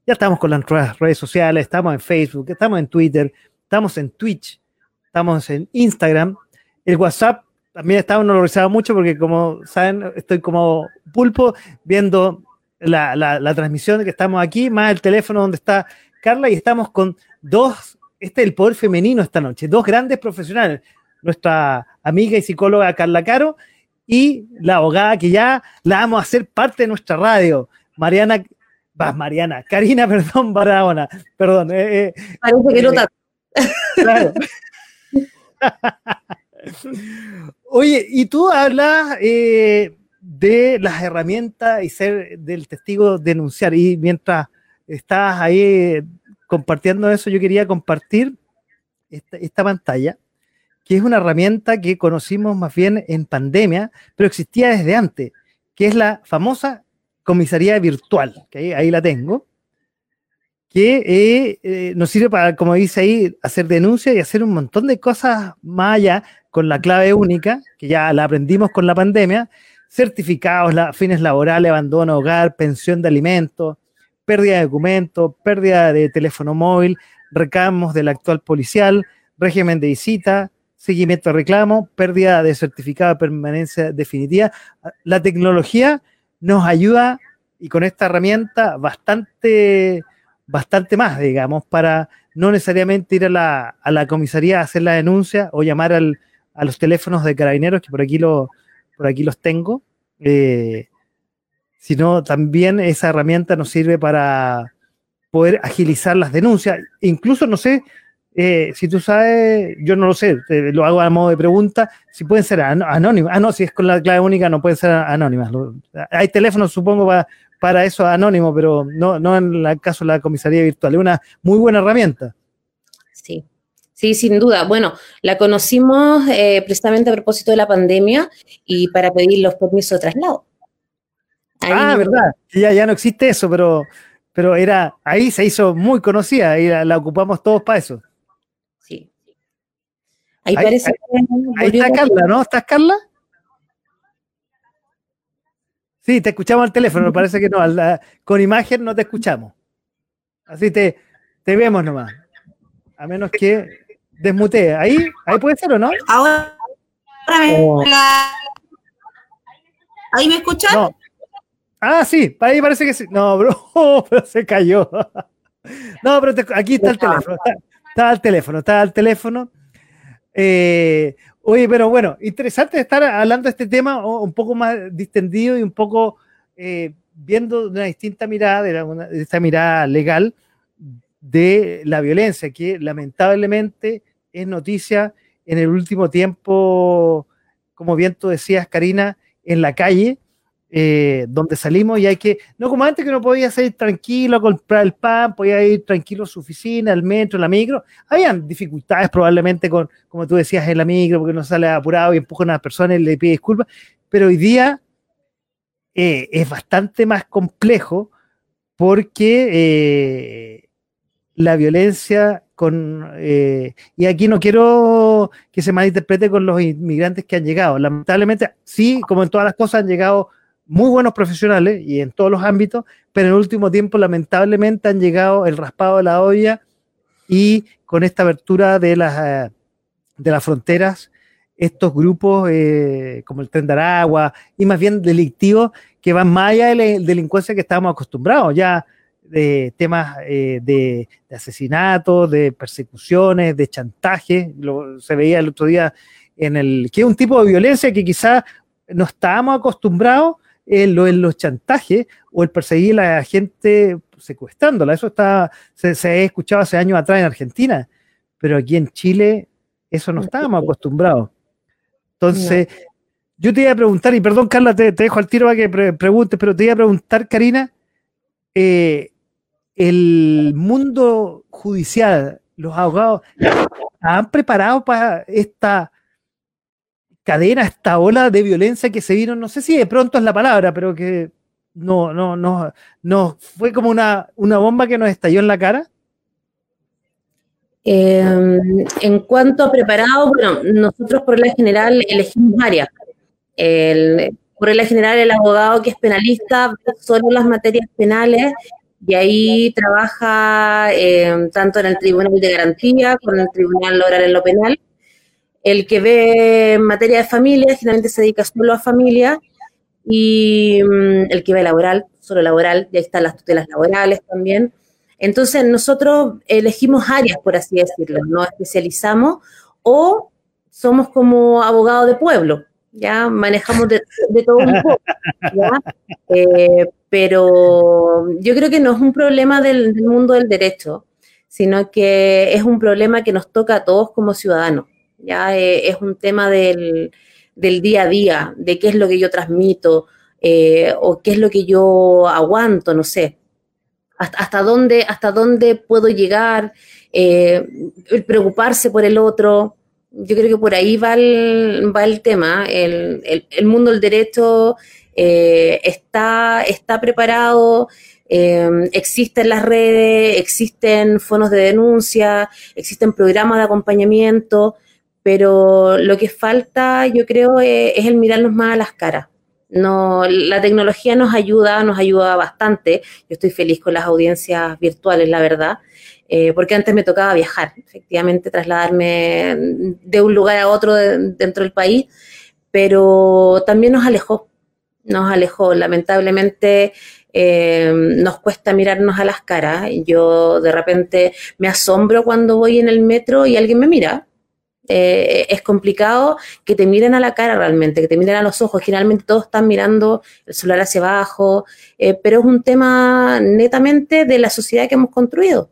Ya estamos con las redes sociales, estamos en Facebook, estamos en Twitter, estamos en Twitch, estamos en Instagram. El WhatsApp también está valorizado mucho porque, como saben, estoy como pulpo viendo la, la, transmisión que estamos aquí, más el teléfono donde está Carla, y estamos con dos, este es el poder femenino esta noche, dos grandes profesionales, nuestra amiga y psicóloga Carla Caro y la abogada que ya la vamos a hacer parte de nuestra radio, Mariana Va, Mariana, Karina, perdón, Barahona, perdón. Eh, eh, Parece que no eh, Claro. Oye, y tú hablas de las herramientas y ser del testigo denunciar. Y mientras estás ahí compartiendo eso, yo quería compartir esta, esta, pantalla, que es una herramienta que conocimos más bien en pandemia, pero existía desde antes, que es la famosa comisaría virtual, que ahí, la tengo. que eh, eh, nos sirve para, como dice ahí, hacer denuncias y hacer un montón de cosas más allá con la clave única, que ya la aprendimos con la pandemia, certificados, fines laborales, abandono hogar, pensión de alimentos, pérdida de documentos, pérdida de teléfono móvil, recamos del actual policial, régimen de visita, seguimiento de reclamo, pérdida de certificado de permanencia definitiva. La tecnología nos ayuda y con esta herramienta bastante, bastante más, digamos, para no necesariamente ir a la, a la comisaría a hacer la denuncia o llamar al, a los teléfonos de carabineros, que por aquí, lo, por aquí los tengo, eh, sino también esa herramienta nos sirve para poder agilizar las denuncias. Incluso, no sé, eh, si tú sabes, yo no lo sé, lo hago a modo de pregunta, si pueden ser anónimas. Ah, no, si es con la clave única no pueden ser anónimas. Hay teléfonos, supongo, para, para eso anónimo, pero no, no en el caso de la comisaría virtual. Es una muy buena herramienta. Sí, Sí, sin duda. Bueno, la conocimos eh, precisamente a propósito de la pandemia y para pedir los permisos de traslado. ah, verdad. Ya, ya no existe eso, pero, pero era ahí se hizo muy conocida y la, ocupamos todos para eso. Ahí, parece ahí, está Carla, ¿no? ¿Estás Carla? Sí, te escuchamos al teléfono, parece que no. con imagen no te escuchamos. Así te, te vemos nomás. A menos que desmutee. Ahí, ahí puede ser o no? Ahora, me, oh. ¿Ahí me escuchan? Ah, sí, ahí parece que sí. No, bro, pero se cayó. No, pero aquí está el teléfono. Está, el teléfono, está el teléfono. Eh, oye, pero bueno, interesante estar hablando de este tema un poco más distendido y un poco eh, viendo de una distinta mirada, de, esta mirada legal, de la violencia, que lamentablemente es noticia en el último tiempo, como bien tú decías, Karina, en la calle, eh, donde salimos y hay que, no como antes que no podía salir tranquilo a comprar el pan, podía ir tranquilo a su oficina, al metro, la micro. Habían dificultades probablemente con, como tú decías, en la micro, porque no sale apurado y empuja a una persona y le pide disculpas, pero hoy día eh, es bastante más complejo porque eh, la violencia con... Eh, y aquí no quiero que se malinterprete con los inmigrantes que han llegado. Lamentablemente, sí, como en todas las cosas, han llegado muy buenos profesionales y en todos los ámbitos, pero en el último tiempo, lamentablemente, han llegado el raspado de la olla y con esta apertura de las, eh, de las fronteras, estos grupos eh, como el Tren de Aragua y más bien delictivos que van más allá de la delincuencia que estábamos acostumbrados. Ya de temas eh, de, asesinatos, de persecuciones, de chantaje. Lo, se veía el otro día en el que es un tipo de violencia que quizás no estábamos acostumbrados en, lo, en los chantajes o el perseguir a la gente secuestrándola. Eso está, se, se ha escuchado hace años atrás en Argentina, pero aquí en Chile eso no estábamos acostumbrados. Entonces, yo te iba a preguntar, y perdón Carla, te, dejo al tiro para que preguntes, pero te iba a preguntar, Karina, eh, el mundo judicial, los abogados, ¿han preparado para esta cadena, esta ola de violencia que se vino? No sé si de pronto es la palabra, pero que no, no, no, no fue como una, una bomba que nos estalló en la cara. Em, en cuanto a preparado, bueno, nosotros por la general elegimos áreas. por la general, el abogado que es penalista solo las materias penales y ahí trabaja eh, tanto en el Tribunal de Garantía como en el Tribunal Oral en lo Penal. El que ve materia de familia generalmente se dedica solo a familia y mm, el que ve laboral, solo laboral, y ahí están las tutelas laborales también. Entonces nosotros elegimos áreas, por así decirlo, no especializamos o somos como abogados de pueblo, ya manejamos de, todo un poco. Eh, pero yo creo que no es un problema del, mundo del derecho, sino que es un problema que nos toca a todos como ciudadanos. Ya eh, es un tema del, día a día, de qué es lo que yo transmito eh, o qué es lo que yo aguanto, no sé. Hasta, dónde, hasta dónde puedo llegar, eh, preocuparse por el otro. Yo creo que por ahí va el, va el tema. El, el, el mundo del derecho eh, está, está preparado, existen las redes, existen fondos de denuncia, existen programas de acompañamiento, pero lo que falta, yo creo, es, es el mirarnos más a las caras. No, la tecnología nos ayuda, nos ayuda bastante. Yo estoy feliz con las audiencias virtuales, la verdad, eh, porque antes me tocaba viajar, efectivamente, trasladarme de un lugar a otro dentro del país, pero también nos alejó, nos alejó. Lamentablemente eh, nos cuesta mirarnos a las caras. Yo de repente me asombro cuando voy en el metro y alguien me mira. Eh, es complicado que te miren a la cara realmente, que te miren a los ojos. Generalmente todos están mirando el celular hacia abajo, pero es un tema netamente de la sociedad que hemos construido.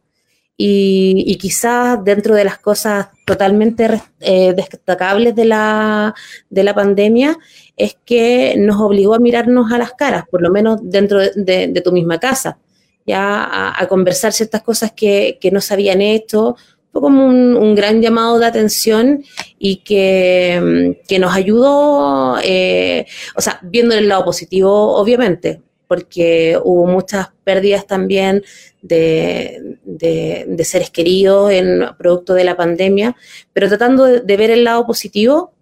Y, quizás dentro de las cosas totalmente eh, destacables de la, de la pandemia es que nos obligó a mirarnos a las caras, por lo menos dentro de, tu misma casa, ya a, conversar ciertas cosas que, no se habían hecho. Como un, gran llamado de atención y que, nos ayudó, eh, o sea, viendo el lado positivo, obviamente, porque hubo muchas pérdidas también de, seres queridos en producto de la pandemia, pero tratando de, ver el lado positivo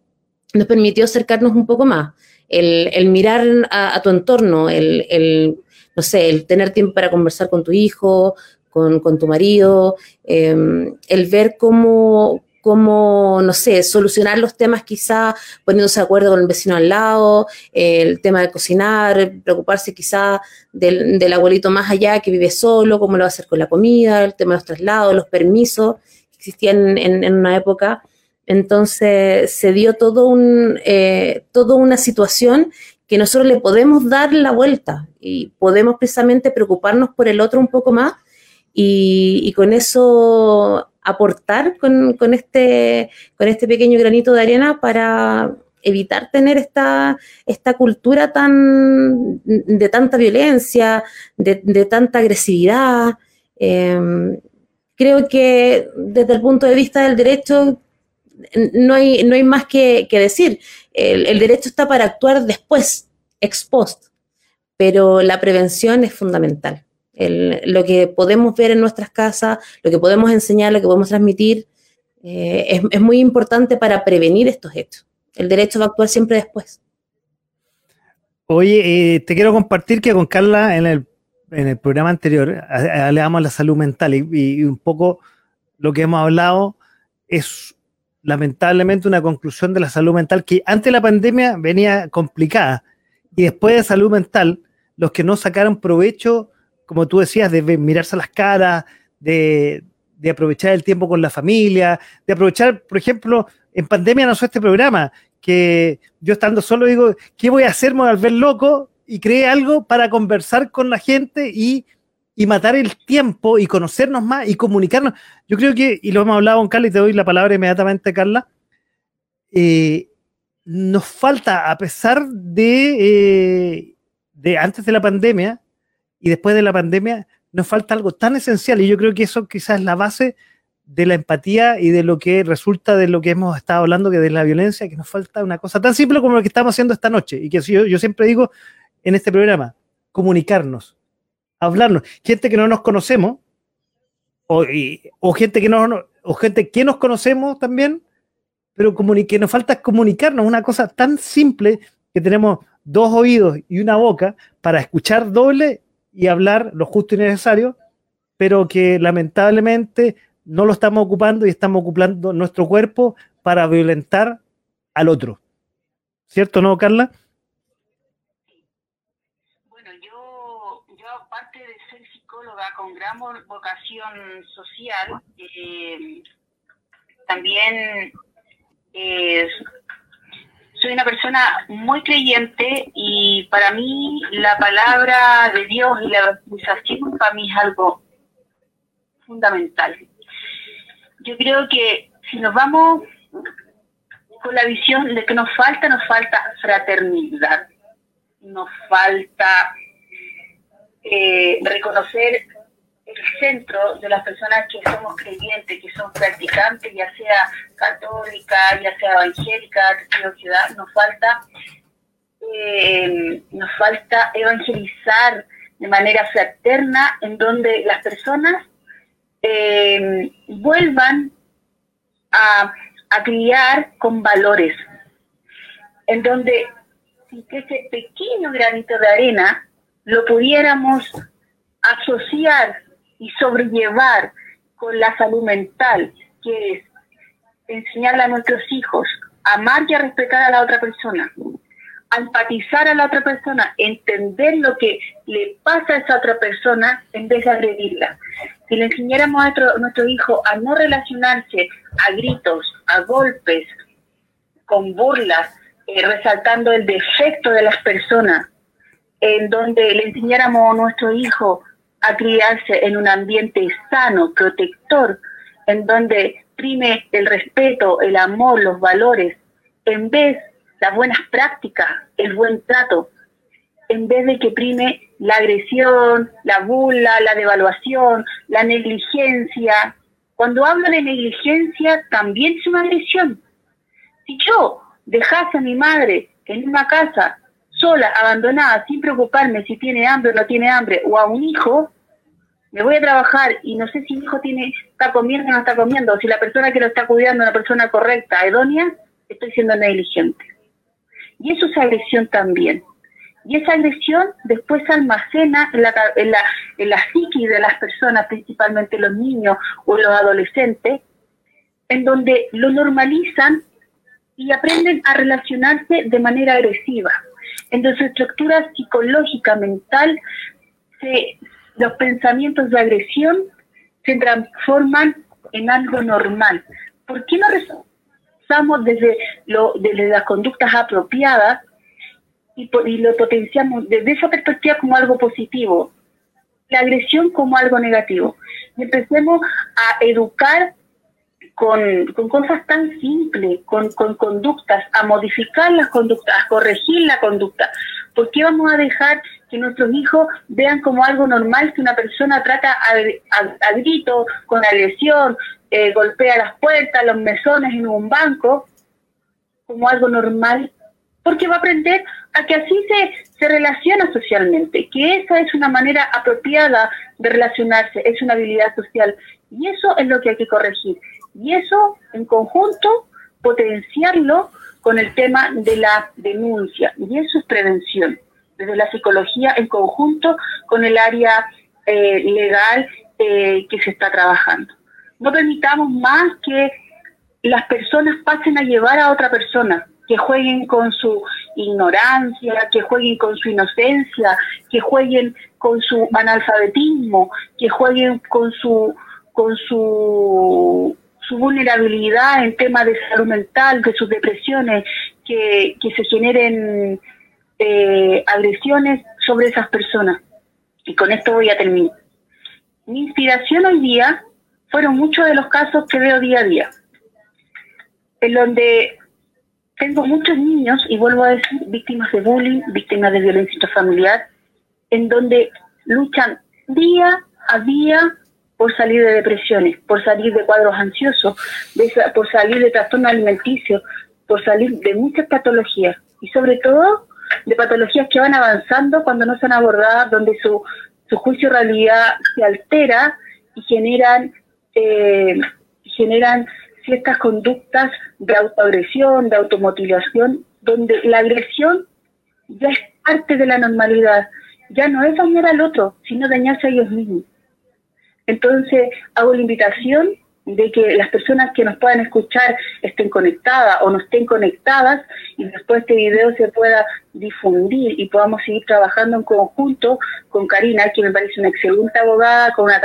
nos permitió acercarnos un poco más, el, mirar a, tu entorno, el, no sé, el tener tiempo para conversar con tu hijo, con, tu marido, em, el ver cómo, cómo, no sé, solucionar los temas quizá poniéndose de acuerdo con el vecino al lado, el tema de cocinar, preocuparse quizá del, abuelito más allá que vive solo, cómo lo va a hacer con la comida, el tema de los traslados, los permisos que existían en, una época. Entonces se dio todo un, eh, toda una situación que nosotros le podemos dar la vuelta y podemos precisamente preocuparnos por el otro un poco más y con eso aportar con, este, con este pequeño granito de arena para evitar tener esta, esta cultura tan de tanta violencia, de, tanta agresividad. Em, creo que desde el punto de vista del derecho no hay, no hay más que, decir. El, el, derecho está para actuar después, ex post, pero la prevención es fundamental lo que podemos ver en nuestras casas, lo que podemos enseñar, lo que podemos transmitir, eh, es, muy importante para prevenir estos hechos. El derecho va a actuar siempre después. Oye, eh, te quiero compartir que con Carla en el, en el programa anterior hablábamos la salud mental y, un poco lo que hemos hablado es lamentablemente una conclusión de la salud mental que antes de la pandemia venía complicada y después de salud mental, los que no sacaron provecho como tú decías, de mirarse a las caras, de, aprovechar el tiempo con la familia, de aprovechar, por ejemplo, en pandemia fue este programa, que yo estando solo digo, ¿qué voy a hacer? al ver loco y creé algo para conversar con la gente y, matar el tiempo y conocernos más y comunicarnos. Yo creo que, y lo hemos hablado con Carla y te doy la palabra inmediatamente, Carla, eh, nos falta, a pesar de, eh, de antes de la pandemia, y después de la pandemia nos falta algo tan esencial y yo creo que eso quizás es la base de la empatía y de lo que resulta de lo que hemos estado hablando, que de la violencia, que nos falta una cosa tan simple como lo que estamos haciendo esta noche y que yo, siempre digo en este programa, comunicarnos, hablarnos. Gente que no nos conocemos o, o gente que no, o gente que nos conocemos también, pero que nos falta comunicarnos, una cosa tan simple que tenemos dos oídos y una boca para escuchar doble y hablar lo justo y necesario, pero que lamentablemente no lo estamos ocupando y estamos ocupando nuestro cuerpo para violentar al otro. ¿Cierto, no, Carla? Bueno, yo, aparte de ser psicóloga con gran vocación social, eh, también eh, soy una persona muy creyente y para mí la palabra de Dios y la evangelización para mí es algo fundamental. Yo creo que si nos vamos con la visión de que nos falta, nos falta fraternidad, nos falta eh, reconocer el centro de las personas que somos creyentes, que son practicantes, ya sea católica, ya sea evangélica, ciudad, nos falta, eh, nos falta evangelizar, de manera fraterna, en donde las personas eh, vuelvan a, a criar con valores, en donde ese pequeño granito de arena lo pudiéramos asociar y sobrellevar con la salud mental, que es enseñarle a nuestros hijos a amar y a respetar a la otra persona, a empatizar a la otra persona, entender lo que le pasa a esa otra persona en vez de agredirla. Si le enseñáramos a nuestro, hijo a no relacionarse a gritos, a golpes, con burlas, eh, resaltando el defecto de las personas, en donde le enseñáramos a nuestro hijo a criarse en un ambiente sano, protector, en donde prime el respeto, el amor, los valores, en vez las buenas prácticas, el buen trato, en vez de que prime la agresión, la burla, la devaluación, la negligencia. Cuando hablo de negligencia, también es una agresión. Si yo dejase a mi madre en una casa sola, abandonada, sin preocuparme si tiene hambre o no tiene hambre, o a un hijo, me voy a trabajar y no sé si mi hijo tiene, está comiendo o no está comiendo, o si la persona que lo está cuidando es una persona correcta, idónea, estoy siendo negligente. Y eso es agresión también. Y esa agresión después se almacena en la, en la, en la psiquis de las personas, principalmente los niños o los adolescentes, en donde lo normalizan y aprenden a relacionarse de manera agresiva en su estructura psicológica mental, los pensamientos de agresión se transforman en algo normal. ¿Por qué no rezamos desde, lo, desde las conductas apropiadas y, y lo potenciamos desde esa perspectiva como algo positivo? La agresión como algo negativo. Y empecemos a educar con, cosas tan simples, con, conductas, a modificar las conductas, a corregir la conducta. ¿Por qué vamos a dejar que nuestros hijos vean como algo normal que una persona trata a, grito, con agresión, eh, golpea las puertas, los mesones en un banco, como algo normal? Porque va a aprender a que así se, se relaciona socialmente, que esa es una manera apropiada de relacionarse, es una habilidad social. Y eso es lo que hay que corregir. Y eso, en conjunto, potenciarlo con el tema de la denuncia. Y eso es prevención, desde la psicología en conjunto con el área eh, legal eh, que se está trabajando. No permitamos más que las personas pasen a llevar a otra persona, que jueguen con su ignorancia, que jueguen con su inocencia, que jueguen con su analfabetismo, que jueguen con su con su su vulnerabilidad en temas de salud mental, de sus depresiones, que, se generen eh, agresiones sobre esas personas. Y con esto voy a terminar. Mi inspiración hoy día fueron muchos de los casos que veo día a día, en donde tengo muchos niños, y vuelvo a decir, víctimas de bullying, víctimas de violencia intrafamiliar, en donde luchan día a día por salir de depresiones, por salir de cuadros ansiosos, por salir de trastorno alimenticio, por salir de muchas patologías y sobre todo de patologías que van avanzando cuando no son abordadas, donde su, su juicio de realidad se altera y generan, eh, generan ciertas conductas de autoagresión, de automotivación, donde la agresión ya es parte de la normalidad, ya no es dañar al otro, sino dañarse a ellos mismos. Entonces, hago la invitación de que las personas que nos puedan escuchar estén conectadas o no estén conectadas y después este video se pueda difundir y podamos seguir trabajando en conjunto con Karina, que me parece una excelente abogada, con, una,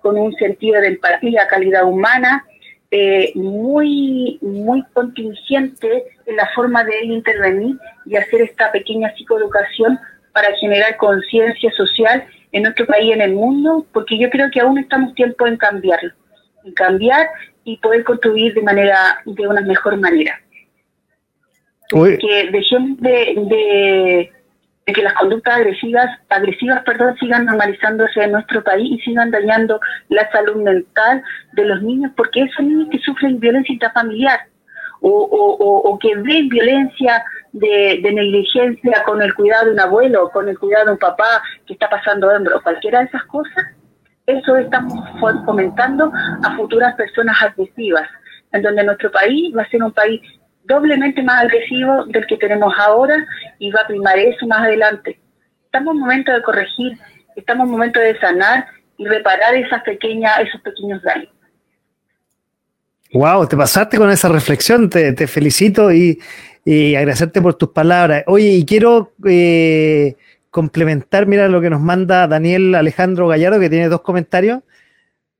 con un sentido de empatía, calidad humana, eh, muy, muy contingente en la forma de intervenir y hacer esta pequeña psicoeducación para generar conciencia social en nuestro país y en el mundo, porque yo creo que aún estamos tiempo en cambiarlo, en cambiar y poder construir de manera, de una mejor manera. Que dejemos de, de, que las conductas agresivas, agresivas perdón, sigan normalizándose en nuestro país y sigan dañando la salud mental de los niños, porque esos niños que sufren violencia intrafamiliar o, o, o que ven violencia de, negligencia con el cuidado de un abuelo, con el cuidado de un papá que está pasando hambre o cualquiera de esas cosas, eso estamos fomentando a futuras personas agresivas, en donde nuestro país va a ser un país doblemente más agresivo del que tenemos ahora y va a primar eso más adelante. Estamos en momento de corregir, estamos en momento de sanar y reparar esas pequeñas, esos pequeños daños. Wow, te pasaste con esa reflexión, te, felicito y, agradecerte por tus palabras. Oye, y quiero eh, complementar, mira lo que nos manda Daniel Alejandro Gallardo, que tiene dos comentarios.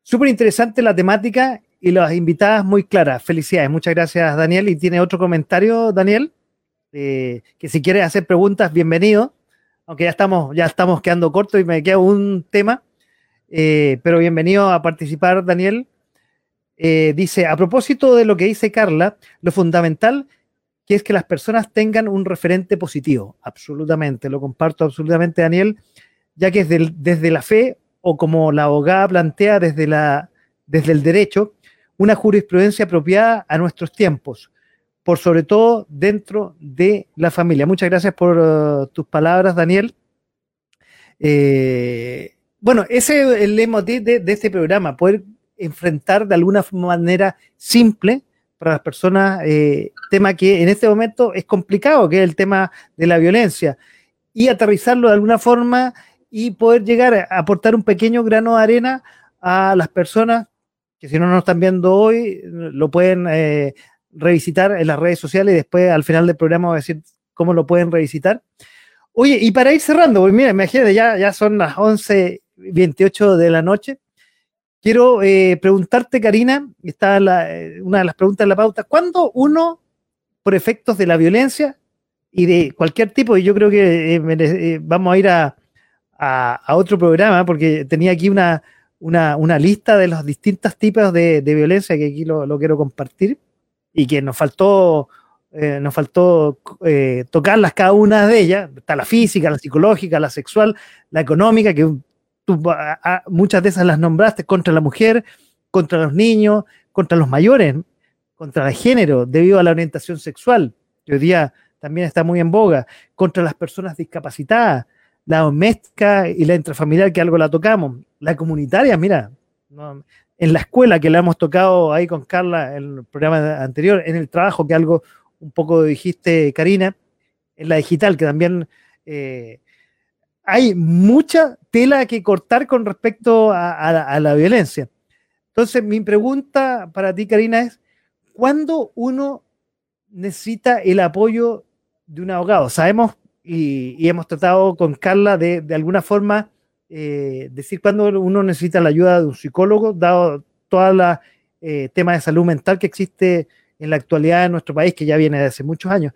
Súper interesante la temática y las invitadas muy claras. Felicidades, muchas gracias Daniel. Y tiene otro comentario, Daniel, eh, que si quieres hacer preguntas, bienvenido. Aunque ya estamos, ya estamos quedando cortos y me queda un tema. Eh, pero bienvenido a participar, Daniel. Dice, a propósito de lo que dice Carla, lo fundamental que es que las personas tengan un referente positivo. Absolutamente, lo comparto absolutamente, Daniel, ya que desde, desde la fe o como la abogada plantea desde, la, desde el derecho, una jurisprudencia apropiada a nuestros tiempos, por sobre todo dentro de la familia. Muchas gracias por uh, tus palabras, Daniel. Eh, bueno, ese es el lema de, este programa, poder enfrentar de alguna manera simple para las personas, eh, tema que en este momento es complicado, que es el tema de la violencia, y aterrizarlo de alguna forma y poder llegar a aportar un pequeño grano de arena a las personas que si no nos están viendo hoy, lo pueden eh, revisitar en las redes sociales y después al final del programa voy a decir cómo lo pueden revisitar. Oye, y para ir cerrando, pues mira, imagínate, ya, ya son las 11.28 de la noche. Quiero eh, preguntarte, Karina, está eh, una de las preguntas de la pauta, ¿cuándo uno, por efectos de la violencia y de cualquier tipo, y yo creo que eh, vamos a ir a, otro programa, porque tenía aquí una, lista de los distintos tipos de, violencia que aquí lo, quiero compartir y que nos faltó, nos faltó tocarlas cada una de ellas, está la física, la psicológica, la sexual, la económica, que muchas de esas las nombraste contra la mujer, contra los niños, contra los mayores, contra el género, debido a la orientación sexual, que hoy día también está muy en boga, contra las personas discapacitadas, la doméstica y la intrafamiliar, que algo la tocamos, la comunitaria, mira, en la escuela que la hemos tocado ahí con Carla en el programa anterior, en el trabajo, que algo un poco dijiste, Karina, en la digital, que también eh, hay mucha tela que cortar con respecto a, la, violencia. Entonces, mi pregunta para ti, Karina, es, ¿cuándo uno necesita el apoyo de un abogado? Sabemos y, hemos tratado con Carla de, alguna forma eh, decir cuándo uno necesita la ayuda de un psicólogo, dado todo el eh, tema de salud mental que existe en la actualidad en nuestro país, que ya viene de hace muchos años.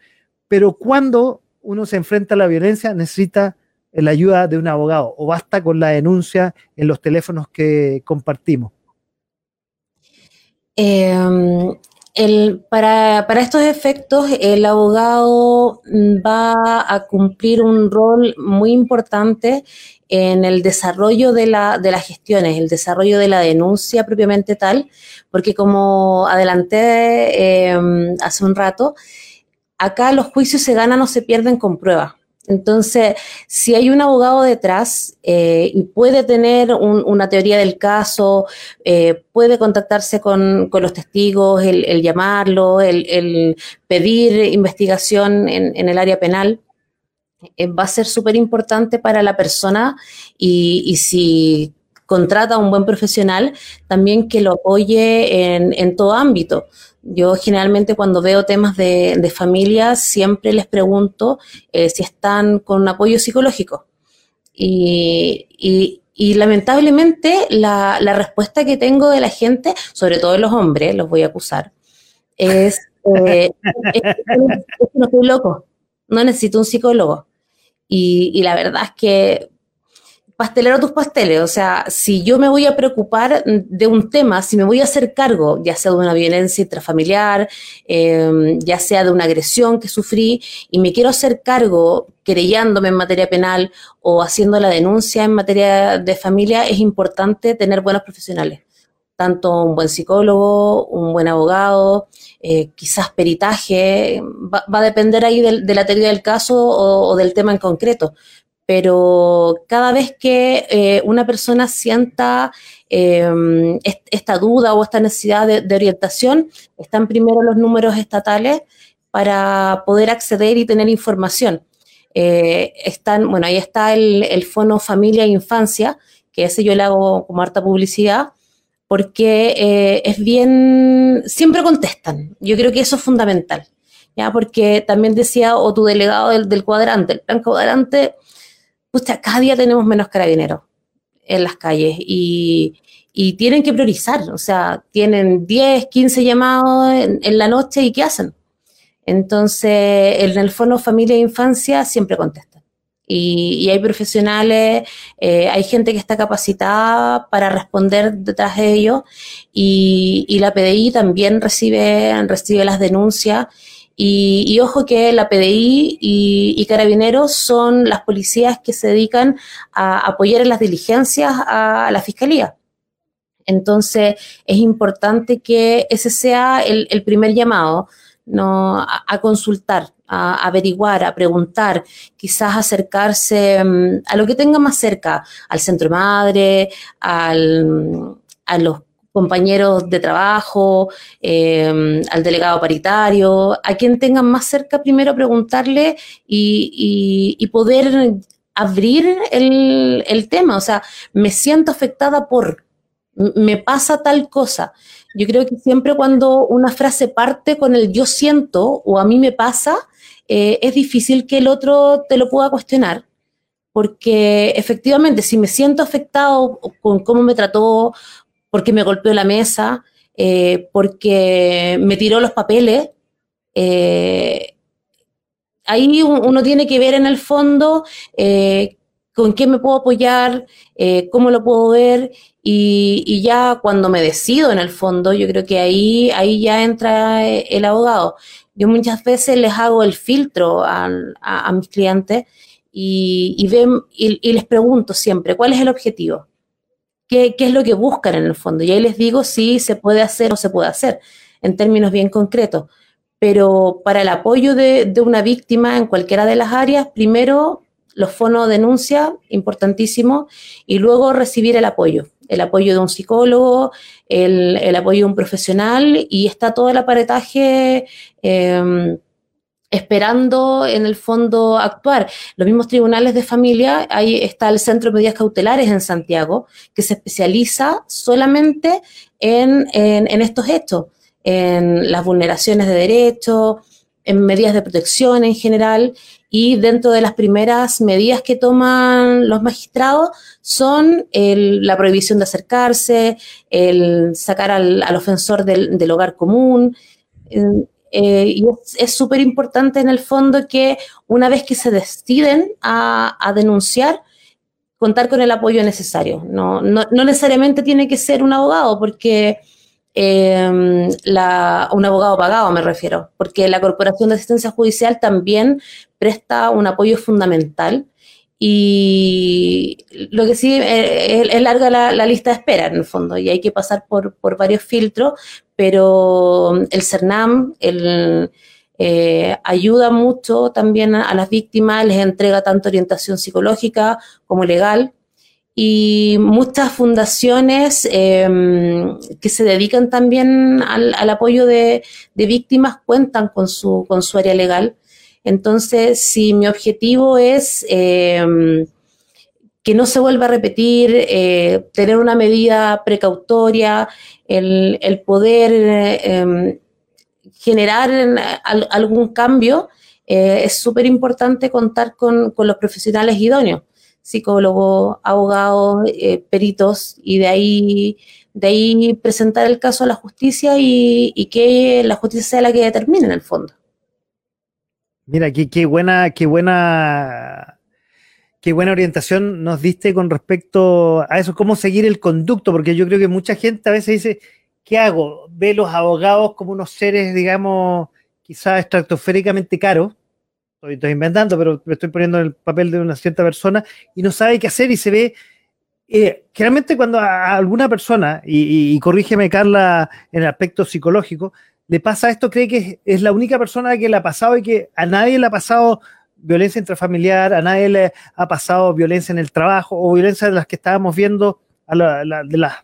Pero cuando uno se enfrenta a la violencia, necesita la ayuda de un abogado o basta con la denuncia en los teléfonos que compartimos? Em, para, estos efectos, el abogado va a cumplir un rol muy importante en el desarrollo de, la, de las gestiones, el desarrollo de la denuncia propiamente tal, porque como adelanté em, hace un rato, acá los juicios se ganan o se pierden con pruebas. Entonces, si hay un abogado detrás eh, y puede tener una teoría del caso, eh, puede contactarse con, los testigos, el, llamarlo, el, pedir investigación en, el área penal, eh, va a ser súper importante para la persona y, y, si contrata a un buen profesional, también que lo apoye en, en todo ámbito. Yo generalmente cuando veo temas de, de familia siempre les pregunto eh, si están con apoyo psicológico. Y, y, lamentablemente la, la, respuesta que tengo de la gente, sobre todo de los hombres, los voy a acusar, es, eh, no estoy loco, no necesito un psicólogo. Y, y, la verdad es que pastelero tus pasteles. O sea, si yo me voy a preocupar de un tema, si me voy a hacer cargo, ya sea de una violencia intrafamiliar, em, ya sea de una agresión que sufrí, y me quiero hacer cargo querellándome en materia penal o haciendo la denuncia en materia de familia, es importante tener buenos profesionales tanto un buen psicólogo, un buen abogado, eh, quizás peritaje, va, a depender ahí de, la teoría del caso o, del tema en concreto. Pero cada vez que eh, una persona sienta em, esta duda o esta necesidad de, orientación, están primero los números estatales para poder acceder y tener información. Eh, están, bueno, ahí está el, el Fono Familia e Infancia, que ese yo le hago como harta publicidad, porque eh, es bien, siempre contestan. Yo creo que eso es fundamental, ¿ya? Porque también decía, o tu delegado del, cuadrante, el plan cuadrante, pues cada día tenemos menos carabineros en las calles y, tienen que priorizar, o sea, tienen 10, 15 llamados en, la noche y ¿qué hacen? Entonces, en el Fono Familia e Infancia siempre contestan. Y, hay profesionales, eh, hay gente que está capacitada para responder detrás de ellos y, la PDI también recibe, recibe las denuncias. Y, ojo que la PDI y, Carabineros son las policías que se dedican a apoyar en las diligencias a la Fiscalía. Entonces, es importante que ese sea el primer llamado no, a, consultar, a, averiguar, a preguntar, quizás acercarse mm, a lo que tenga más cerca, al centro madre, al, a los compañeros de trabajo, em, al delegado paritario, a quien tengan más cerca, primero preguntarle y, poder abrir el, el, tema. O sea, me siento afectada por, me pasa tal cosa. Yo creo que siempre cuando una frase parte con el yo siento o a mí me pasa, eh, es difícil que el otro te lo pueda cuestionar, porque efectivamente si me siento afectado con cómo me trató, porque me golpeó la mesa, eh, porque me tiró los papeles, eh, ahí uno tiene que ver en el fondo con qué me puedo apoyar, cómo lo puedo ver y, ya cuando me decido en el fondo, yo creo que ahí, ahí ya entra eh, el abogado. Yo muchas veces les hago el filtro a, mis clientes y, ven, y, les pregunto siempre, ¿cuál es el objetivo? ¿Qué, es lo que buscan en el fondo? Y ahí les digo si se puede hacer o se puede hacer, en términos bien concretos. Pero para el apoyo de, una víctima en cualquiera de las áreas, primero los fonos denuncia, importantísimo, y luego recibir el apoyo el apoyo de un psicólogo, el, apoyo de un profesional y está todo el aparetaje em, esperando en el fondo actuar. Los mismos tribunales de familia, ahí está el Centro de Medidas Cautelares en Santiago, que se especializa solamente en, en estos hechos, en las vulneraciones de derechos, en medidas de protección en general y dentro de las primeras medidas que toman los magistrados son la prohibición de acercarse, el sacar al, ofensor del, hogar común. Eh, y es súper importante en el fondo que una vez que se deciden a, denunciar, contar con el apoyo necesario. No, no, no necesariamente tiene que ser un abogado, porque eh, la, un abogado pagado, me refiero, porque la Corporación de Asistencia Judicial también presta un apoyo fundamental y lo que sí eh, es, larga la, lista de espera en el fondo y hay que pasar por, por varios filtros, pero el CERNAM el, eh, ayuda mucho también a, las víctimas, les entrega tanto orientación psicológica como legal y muchas fundaciones em, que se dedican también al, apoyo de, víctimas cuentan con su, con su área legal. Entonces, si mi objetivo es em, que no se vuelva a repetir, eh, tener una medida precautoria, el, poder em, generar algún cambio, eh, es súper importante contar con, los profesionales idóneos psicólogos, abogados, eh, peritos, y de ahí, de ahí presentar el caso a la justicia y, que la justicia sea la que determine en el fondo. Mira, qué, qué buena, qué buena, qué buena orientación nos diste con respecto a eso, cómo seguir el conducto, porque yo creo que mucha gente a veces dice, ¿qué hago? Ve los abogados como unos seres, digamos, quizás estratosféricamente caros, estoy, inventando, pero me estoy poniendo en el papel de una cierta persona y no sabe qué hacer y se ve eh, generalmente cuando a alguna persona, y, corrígeme Carla en el aspecto psicológico, le pasa esto, cree que es, la única persona que le ha pasado y que a nadie le ha pasado violencia intrafamiliar, a nadie le ha pasado violencia en el trabajo o violencia de las que estábamos viendo, a de las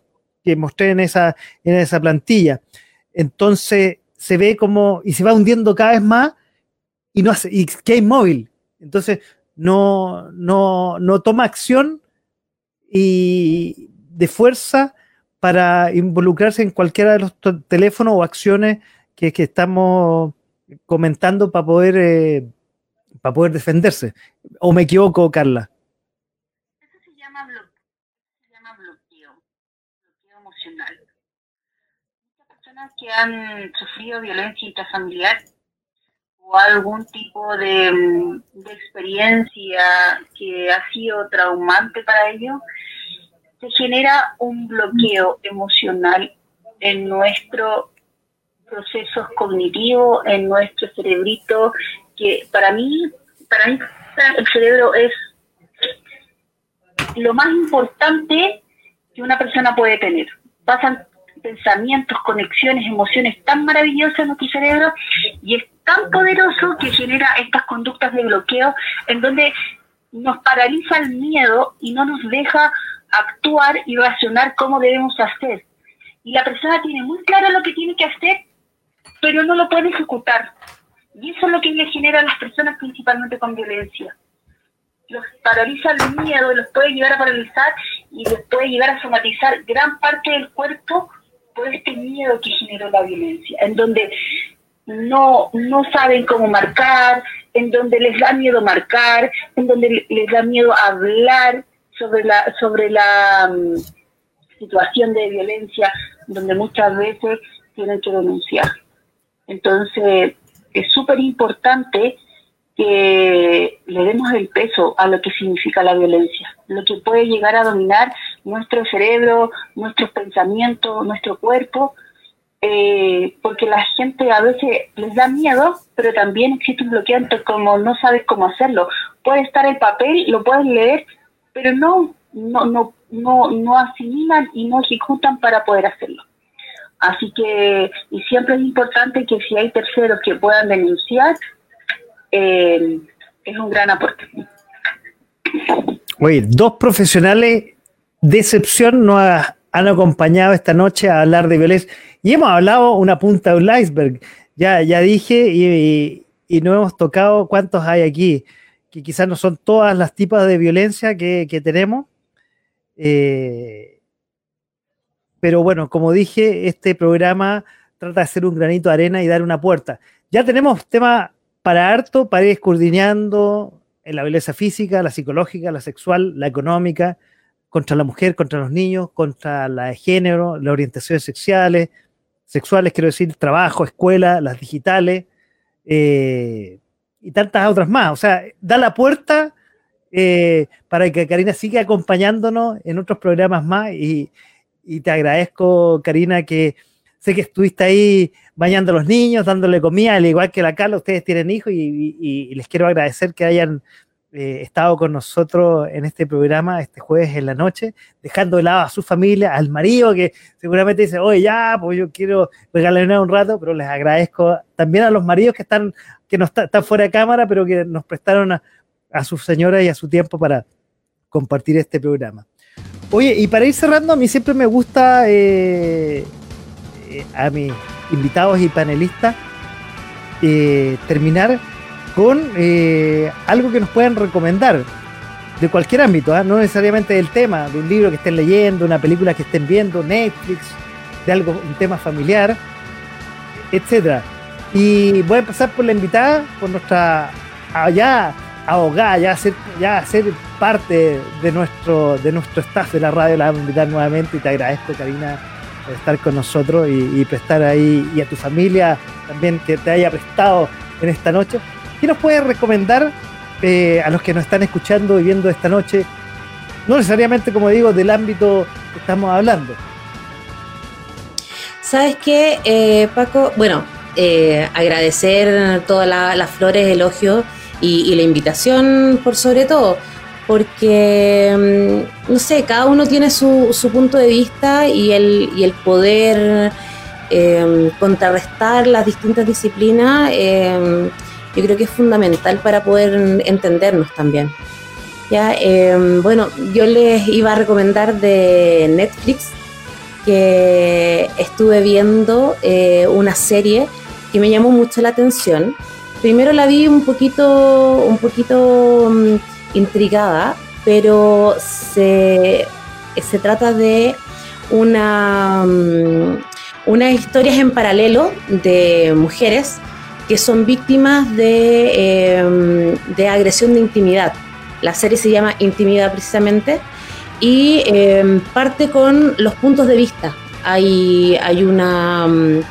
que mostré en esa, en esa plantilla. Entonces se ve como, y se va hundiendo cada vez más y, no hace, y queda inmóvil. Entonces no, no, no toma acción y de fuerza para involucrarse en cualquiera de los teléfonos o acciones que, estamos comentando para poder, eh, para poder defenderse. ¿O me equivoco, Carla? Eso se llama, bloqueo, bloqueo emocional. Muchas personas que han sufrido violencia intrafamiliar o algún tipo de, de experiencia que ha sido traumante para ellos, se genera un bloqueo emocional en nuestro procesos cognitivos, en nuestro cerebrito, que para mí, para mí el cerebro es lo más importante que una persona puede tener. Pasan pensamientos, conexiones, emociones tan maravillosas en nuestro cerebro y es tan poderoso que genera estas conductas de bloqueo en donde nos paraliza el miedo y no nos deja actuar y razonar cómo debemos hacer. Y la persona tiene muy claro lo que tiene que hacer, pero no lo puede ejecutar. Y eso es lo que le genera a las personas principalmente con violencia. Los paraliza el miedo, los puede llegar a paralizar y los puede llegar a somatizar gran parte del cuerpo por este miedo que generó la violencia, en donde no, no saben cómo marcar, en donde les da miedo marcar, en donde les da miedo hablar, sobre la, sobre la mm, situación de violencia donde muchas veces tienen que denunciar. Entonces, es súper importante que le demos el peso a lo que significa la violencia, lo que puede llegar a dominar nuestro cerebro, nuestros pensamientos, nuestro cuerpo, eh, porque la gente a veces les da miedo, pero también existe un bloqueante como no sabes cómo hacerlo. Puede estar el papel, lo puedes leer, pero no, no, no, no, no asimilan y no ejecutan para poder hacerlo. Así que, y siempre es importante que si hay terceros que puedan denunciar, eh, es un gran aporte. Oye, dos profesionales de excepción nos han acompañado esta noche a hablar de violencia y hemos hablado una punta de un iceberg. Ya, ya dije y, y no hemos tocado cuántos hay aquí que quizás no son todas las tipos de violencia que, tenemos. Eh, pero bueno, como dije, este programa trata de hacer un granito de arena y dar una puerta. Ya tenemos tema para harto, para ir escudriñando en la violencia física, la psicológica, la sexual, la económica, contra la mujer, contra los niños, contra la de género, las orientaciones sexuales, sexuales, quiero decir, trabajo, escuela, las digitales. Eh, y tantas otras más. O sea, da la puerta eh, para que Karina siga acompañándonos en otros programas más y, te agradezco, Karina, que sé que estuviste ahí bañando a los niños, dándole comida, al igual que la Carla, ustedes tienen hijos y les quiero agradecer que hayan eh, estado con nosotros en este programa este jueves en la noche, dejando de lado a su familia, al marido que seguramente dice, oye, ya, pues yo quiero regalar un rato, pero les agradezco también a los maridos que están, que no están fuera de cámara, pero que nos prestaron a, a sus señoras y a su tiempo para compartir este programa. Oye, y para ir cerrando, a mí siempre me gusta eh, eh, a mis invitados y panelistas terminar con eh, algo que nos puedan recomendar de cualquier ámbito, ¿ah? no necesariamente del tema, de un libro que estén leyendo, una película que estén viendo, Netflix, de algo, un tema familiar, etcétera. Y voy a empezar por la invitada, por nuestra ya abogada, ya ser, ya ser parte de nuestro, de nuestro staff de la radio, la vamos a invitar nuevamente y te agradezco, Karina, por estar con nosotros y, y prestar ahí, y a tu familia también que te haya prestado en esta noche. ¿Qué nos puede recomendar eh, a los que nos están escuchando y viendo esta noche? No necesariamente, como digo, del ámbito que estamos hablando. ¿Sabes qué, eh, Paco? Bueno, eh, agradecer todas las flores, elogios y, la invitación por sobre todo. porque, mm, no sé, cada uno tiene su, su punto de vista y el, y el poder em, contrarrestar las distintas disciplinas, em, yo creo que es fundamental para poder entendernos también. Ya, em, bueno, yo les iba a recomendar de Netflix que estuve viendo eh, una serie que me llamó mucho la atención. Primero la vi un poquito, un poquito mm, intrigada, pero se, se trata de una, mm, unas historias en paralelo de mujeres que son víctimas de, em, de agresión de intimidad. La serie se llama Intimidad precisamente y em, parte con los puntos de vista. Hay, hay una, mm,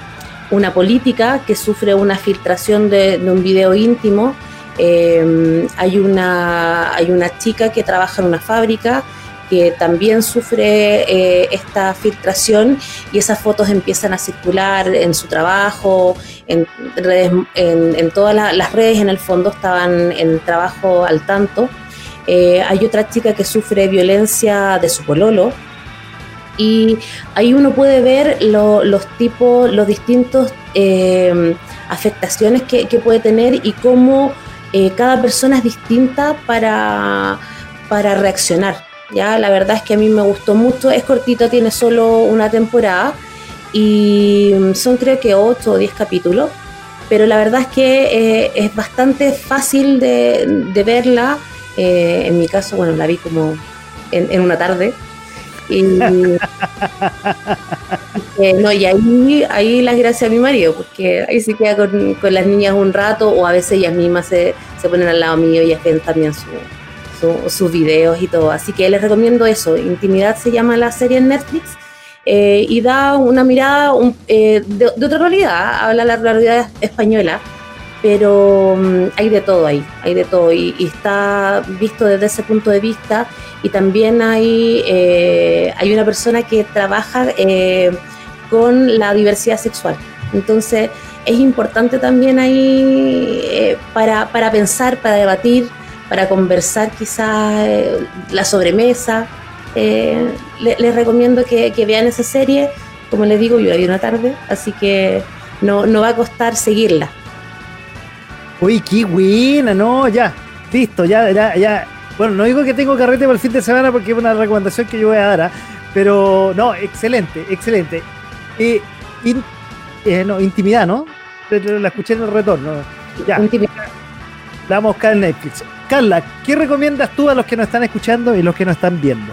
una política que sufre una filtración de, un video íntimo. Em, hay, una, hay una chica que trabaja en una fábrica que también sufre eh, esta filtración y esas fotos empiezan a circular en su trabajo, en, redes, en, todas las redes en el fondo estaban en trabajo al tanto. Eh, hay otra chica que sufre violencia de su pololo. Y ahí uno puede ver los tipos, los distintos eh, afectaciones que, puede tener y cómo eh, cada persona es distinta para, para reaccionar. Ya, la verdad es que a mí me gustó mucho. Es cortito, tiene solo una temporada y son creo que 8 o 10 capítulos. Pero la verdad es que es bastante fácil de, verla eh, en mi caso, bueno, la vi como en, una tarde. Y, eh, no, y ahí, ahí las gracias a mi marido, porque ahí se queda con, con, las niñas un rato, o a veces ellas mismas se, se ponen al lado mío y ven también su, sus videos y todo. Así que les recomiendo eso. Intimidad se llama la serie en Netflix. Eh, y da una mirada de, de, otra realidad, habla la realidad española, pero mm, hay de todo ahí, hay de todo y, está visto desde ese punto de vista y también hay, eh, hay una persona que trabaja eh, con la diversidad sexual. Entonces es importante también ahí eh, para, para, pensar, para debatir, para conversar quizás la sobremesa. les recomiendo que, que, vean esa serie, como les digo, yo la vi una tarde, así que no, no va a costar seguirla. Uy, qué buena, no, ya, listo, ya, ya, ya. Bueno, no digo que tengo carrete para el fin de semana porque es una recomendación que yo voy a dar, ¿ah? pero no, excelente, excelente. Eh, eh, no, intimidad, ¿no? La escuché en el retorno. Ya. Intimidad. La vamos a buscar en Netflix. Carla, ¿qué recomiendas tú a los que nos están escuchando y los que nos están viendo?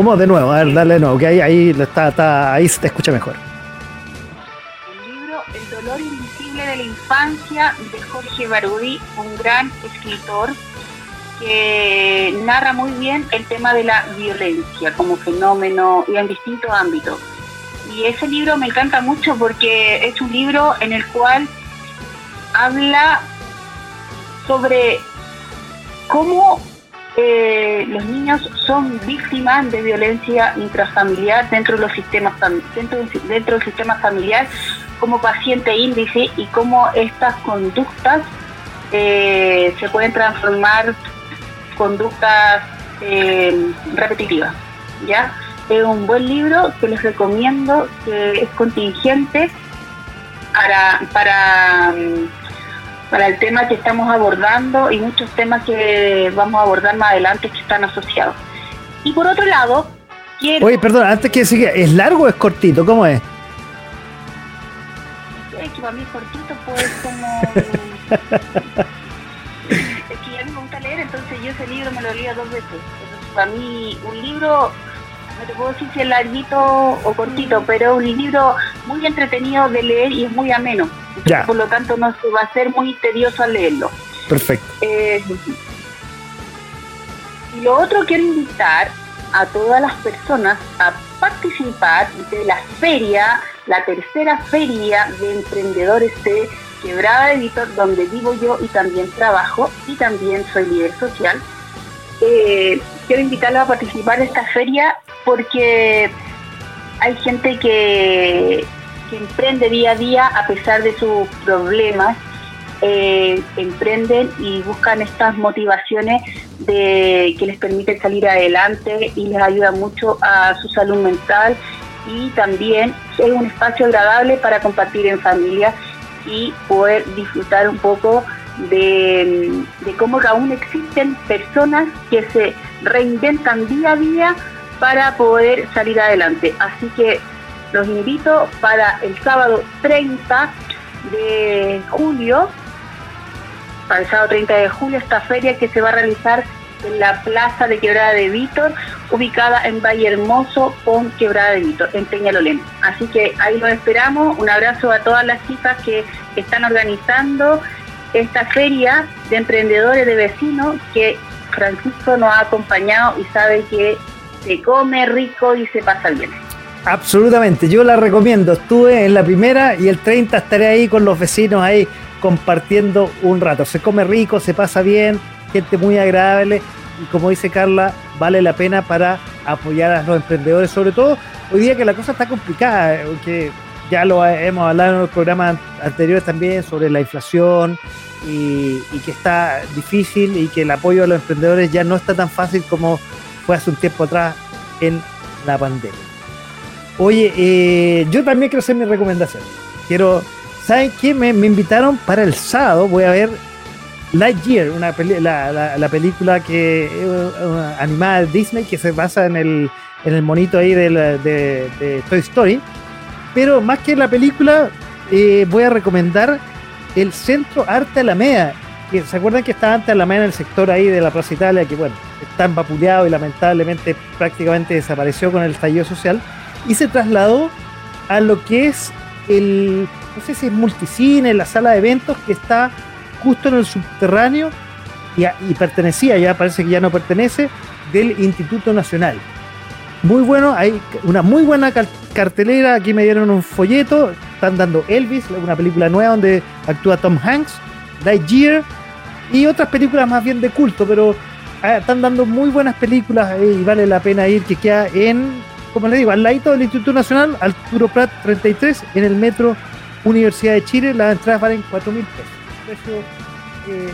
¿Cómo? De nuevo, a ver, dale de nuevo, que ahí, ahí, está, ahí se te escucha mejor. El libro El dolor invisible de la infancia de Jorge Barudi, un gran escritor que narra muy bien el tema de la violencia como fenómeno y en distintos ámbitos. Y ese libro me encanta mucho porque es un libro en el cual habla sobre cómo los niños son víctimas de violencia intrafamiliar dentro de los sistemas dentro, dentro del sistema familiar como paciente índice y cómo estas conductas eh, se pueden transformar conductas eh, repetitivas ya es un buen libro que les recomiendo que es contingente para para para el tema que estamos abordando y muchos temas que vamos a abordar más adelante que están asociados. Y por otro lado, quiero... Oye, perdón, antes que siga, ¿es largo o es cortito? ¿Cómo es? Es que para mí es cortito, pues como... es que ya me gusta leer, entonces yo ese libro me lo leía dos veces. Entonces, para mí un libro no te puedo decir si es larguito o cortito, pero un libro muy entretenido de leer y es muy ameno. Por lo tanto, no se va a ser muy tedioso al leerlo. Perfecto. Eh, y lo otro, quiero invitar a todas las personas a participar de la feria, la tercera feria de emprendedores de Quebrada Editor, donde vivo yo y también trabajo y también soy líder social. Eh, quiero invitarlos a participar de esta feria porque hay gente que, emprende día a día a pesar de sus problemas, eh, emprenden y buscan estas motivaciones que les permiten salir adelante y les ayuda mucho a su salud mental y también es un espacio agradable para compartir en familia y poder disfrutar un poco de, cómo aún existen personas que se reinventan día a día para poder salir adelante. Así que los invito para el sábado 30 de julio, para el sábado 30 de julio, esta feria que se va a realizar en la Plaza de Quebrada de Vítor, ubicada en Valle Hermoso con Quebrada de Vítor, en Peñalolén. Así que ahí los esperamos. Un abrazo a todas las chicas que están organizando esta feria de emprendedores de vecinos que Francisco nos ha acompañado y sabe que se come rico y se pasa bien. Absolutamente, yo la recomiendo. Estuve en la primera y el 30 estaré ahí con los vecinos ahí compartiendo un rato. Se come rico, se pasa bien, gente muy agradable y como dice Carla, vale la pena para apoyar a los emprendedores, sobre todo hoy día que la cosa está complicada, que ya lo hemos hablado en los programas anteriores también sobre la inflación y, que está difícil y que el apoyo a los emprendedores ya no está tan fácil como fue hace un tiempo atrás en la pandemia. Oye, eh, yo también quiero hacer mi recomendación. Quiero, ¿saben qué? Me, invitaron para el sábado, voy a ver Lightyear, una la, la, película que eh, animada de Disney que se basa en el, en el monito ahí de, de, de, Toy Story. Pero más que la película, eh, voy a recomendar el Centro Arte Alameda. ¿Se acuerdan que estaba antes Alameda en el sector ahí de la Plaza Italia? Que bueno, está empapuleado y lamentablemente prácticamente desapareció con el estallido social y se trasladó a lo que es el, no sé si es multicine, la sala de eventos que está justo en el subterráneo y pertenecía, ya parece que ya no pertenece, del Instituto Nacional. Muy bueno, hay una muy buena cartelera, aquí me dieron un folleto, están dando Elvis, una película nueva donde actúa Tom Hanks, Lightyear y otras películas más bien de culto, pero ah, están dando muy buenas películas y vale la pena ir, que queda en como les digo, al ladito del Instituto Nacional, Arturo Prat 33, en el metro Universidad de Chile, las entradas valen 4 mil pesos. Precio eh.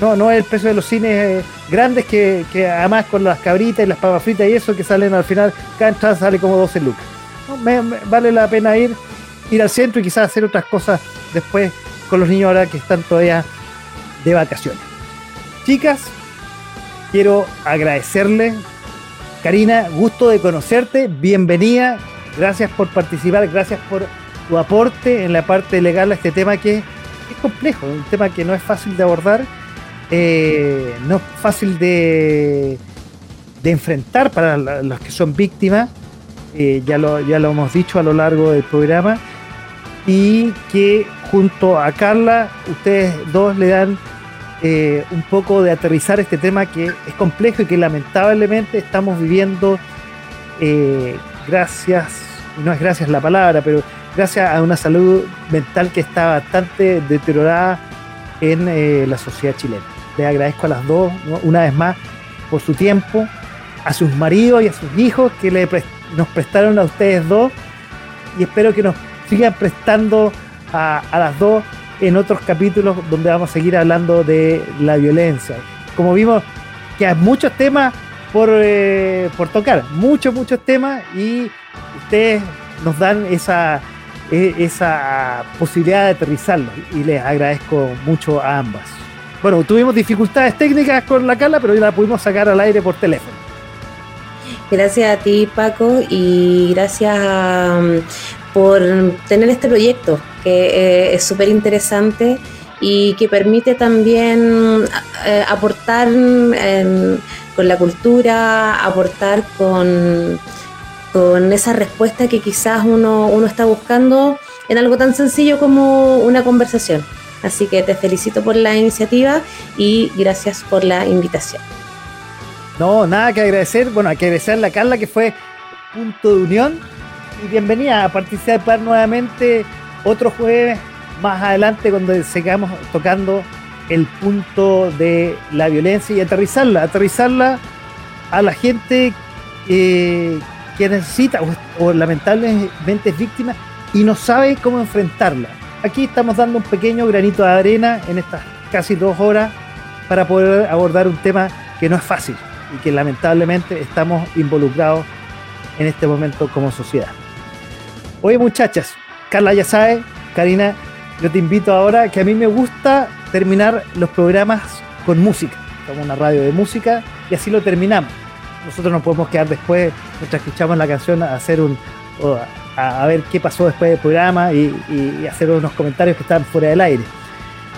No, no es el precio de los cines eh, grandes que, además con las cabritas y las papas fritas y eso que salen al final, cada entrada sale como 12 lucas. ¿No? Vale la pena ir, ir al centro y quizás hacer otras cosas después con los niños ahora que están todavía de vacaciones. Chicas, quiero agradecerles Karina, gusto de conocerte, bienvenida, gracias por participar, gracias por tu aporte en la parte legal a este tema que es, complejo, un tema que no es fácil de abordar, eh, no es fácil de, de enfrentar para los que son víctimas, eh, ya, lo, ya lo hemos dicho a lo largo del programa, y que junto a Carla, ustedes dos le dan eh, un poco de aterrizar este tema que es complejo y que lamentablemente estamos viviendo gracias, no es gracias la palabra, pero gracias a una salud mental que está bastante deteriorada en la sociedad chilena. Les agradezco a las dos, una vez más, por su tiempo, a sus maridos y a sus hijos que nos prestaron a ustedes dos y espero que nos sigan prestando a, las dos en otros capítulos donde vamos a seguir hablando de la violencia. Como vimos que hay muchos temas por, eh, por tocar, muchos, muchos temas y ustedes nos dan esa, esa posibilidad de aterrizarlos y les agradezco mucho a ambas. Bueno, tuvimos dificultades técnicas con la Carla, pero ya la pudimos sacar al aire por teléfono. Gracias a ti, Paco, y gracias a, por tener este proyecto que eh, es súper interesante y que permite también eh, aportar con la cultura, aportar con, con esa respuesta que quizás uno, uno está buscando en algo tan sencillo como una conversación. Así que te felicito por la iniciativa y gracias por la invitación. No, nada que agradecer. Bueno, hay que agradecer a la Carla que fue punto de unión y bienvenida a participar nuevamente otro jueves más adelante cuando sigamos tocando el punto de la violencia y aterrizarla, aterrizarla a la gente eh, que necesita o o lamentablemente es víctima y no sabe cómo enfrentarla. Aquí estamos dando un pequeño granito de arena en estas casi dos horas para poder abordar un tema que no es fácil y que lamentablemente estamos involucrados en este momento como sociedad. Oye muchachas, Carla ya sabe, Karina, yo te invito ahora que a mí me gusta terminar los programas con música. Como una radio de música y así lo terminamos. Nosotros nos podemos quedar después, mientras escuchamos la canción, a hacer un. A, ver qué pasó después del programa y, hacer unos comentarios que están fuera del aire.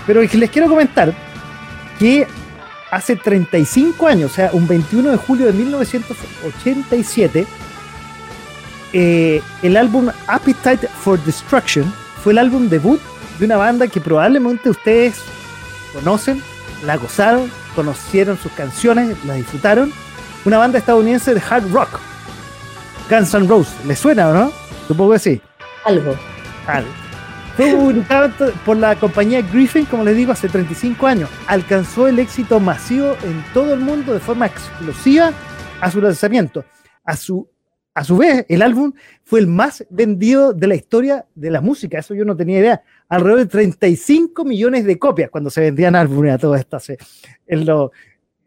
Pero les quiero comentar que hace 35 años, o sea, un 21 de julio de 1987, eh, el álbum Appetite for Destruction fue el álbum debut de una banda que probablemente ustedes conocen, la gozaron, conocieron sus canciones, las disfrutaron. Una banda estadounidense de hard rock, Guns N' Roses. ¿Les suena o no? Supongo que sí. Algo. Algo. Fue publicado por la compañía Griffin, como les digo, hace 35 años. Alcanzó el éxito masivo en todo el mundo de forma explosiva a su lanzamiento. A su, a su vez, el álbum fue el más vendido de la historia de la música. Eso yo no tenía idea. Alrededor de 35 millones de copias cuando se vendían álbumes a todas estas en los,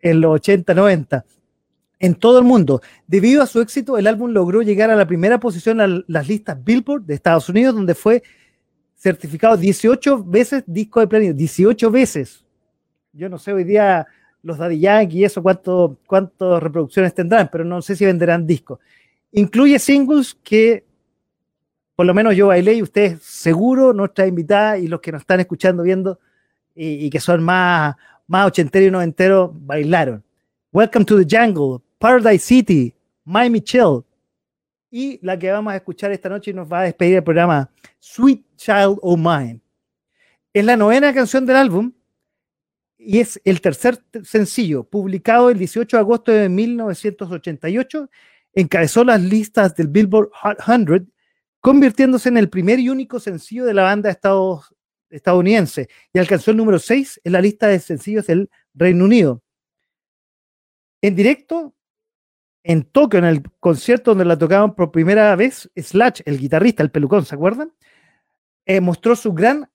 en los 80, 90 en todo el mundo. Debido a su éxito, el álbum logró llegar a la primera posición en las listas Billboard de Estados Unidos, donde fue certificado 18 veces disco de planeta, 18 veces. Yo no sé hoy día los Daddy Yankee y eso cuántas reproducciones tendrán, pero no sé si venderán discos. Incluye singles que por lo menos yo bailé y ustedes seguro, nuestra invitada y los que nos están escuchando, viendo y, que son más, más ochenteros y noventeros, bailaron. Welcome to the Jungle, Paradise City, Miami Chill, y la que vamos a escuchar esta noche y nos va a despedir el programa, Sweet Child O' Mine. Es la novena canción del álbum y es el tercer sencillo, publicado el 18 de agosto de 1988, encabezó las listas del Billboard Hot 100, convirtiéndose en el primer y único sencillo de la banda estadounidense y alcanzó el número 6 en la lista de sencillos del Reino Unido. En directo, en Tokio, en el concierto donde la tocaban por primera vez, Slash, el guitarrista, el pelucón, ¿se acuerdan? Eh, mostró su gran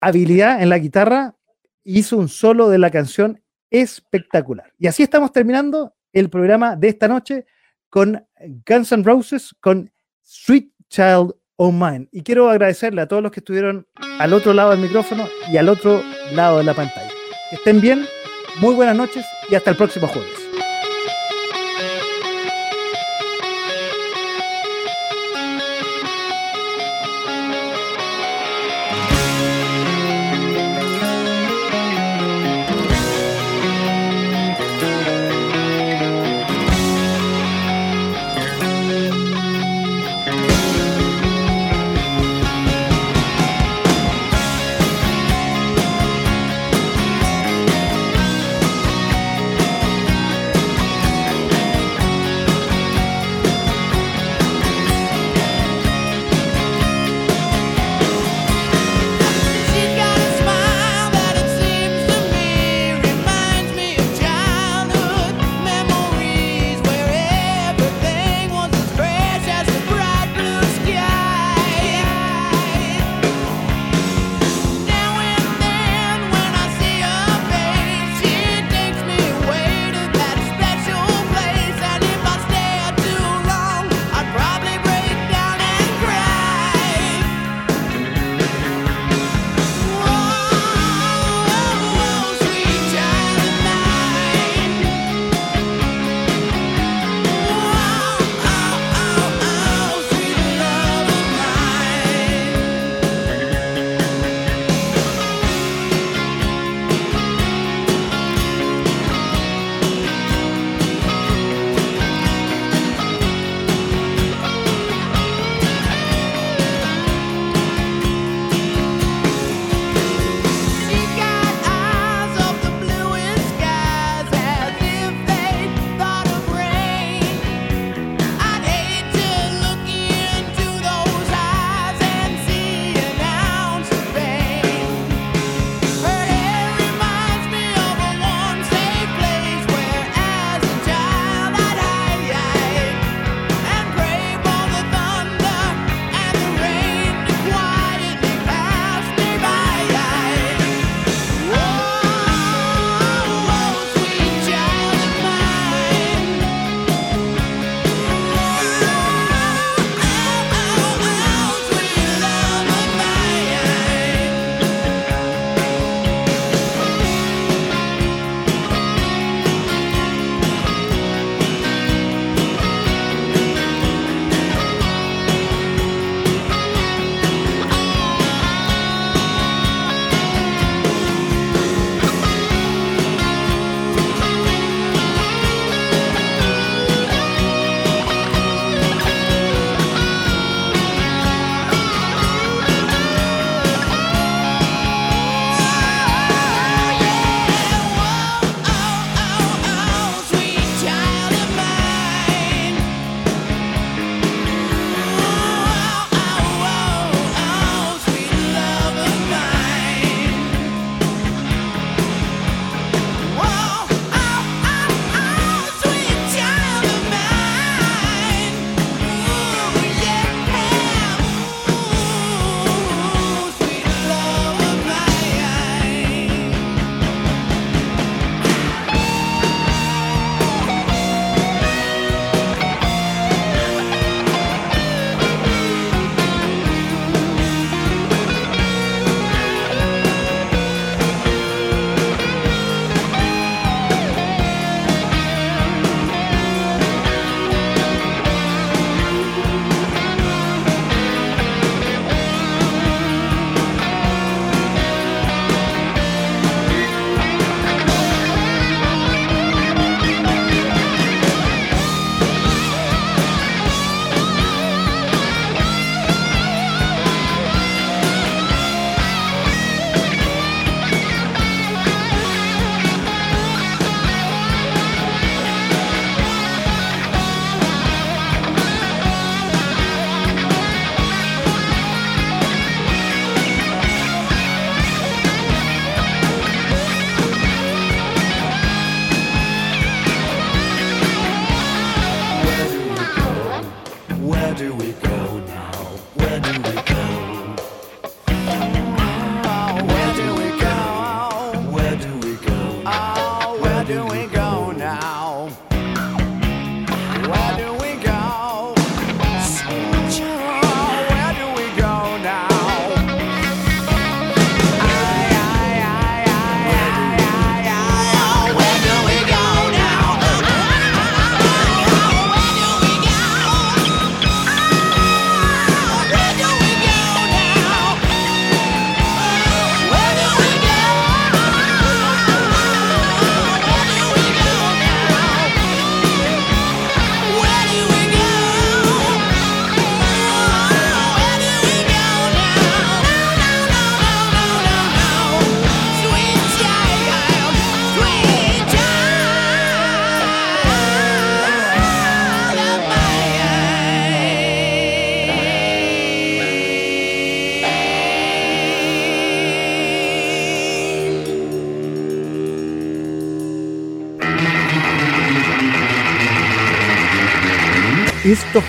habilidad en la guitarra hizo un solo de la canción espectacular. Y así estamos terminando el programa de esta noche con Guns N' Roses, con Sweet Child O' Mine. Y quiero agradecerle a todos los que estuvieron al otro lado del micrófono y al otro lado de la pantalla. Que estén bien, muy buenas noches y hasta el próximo jueves.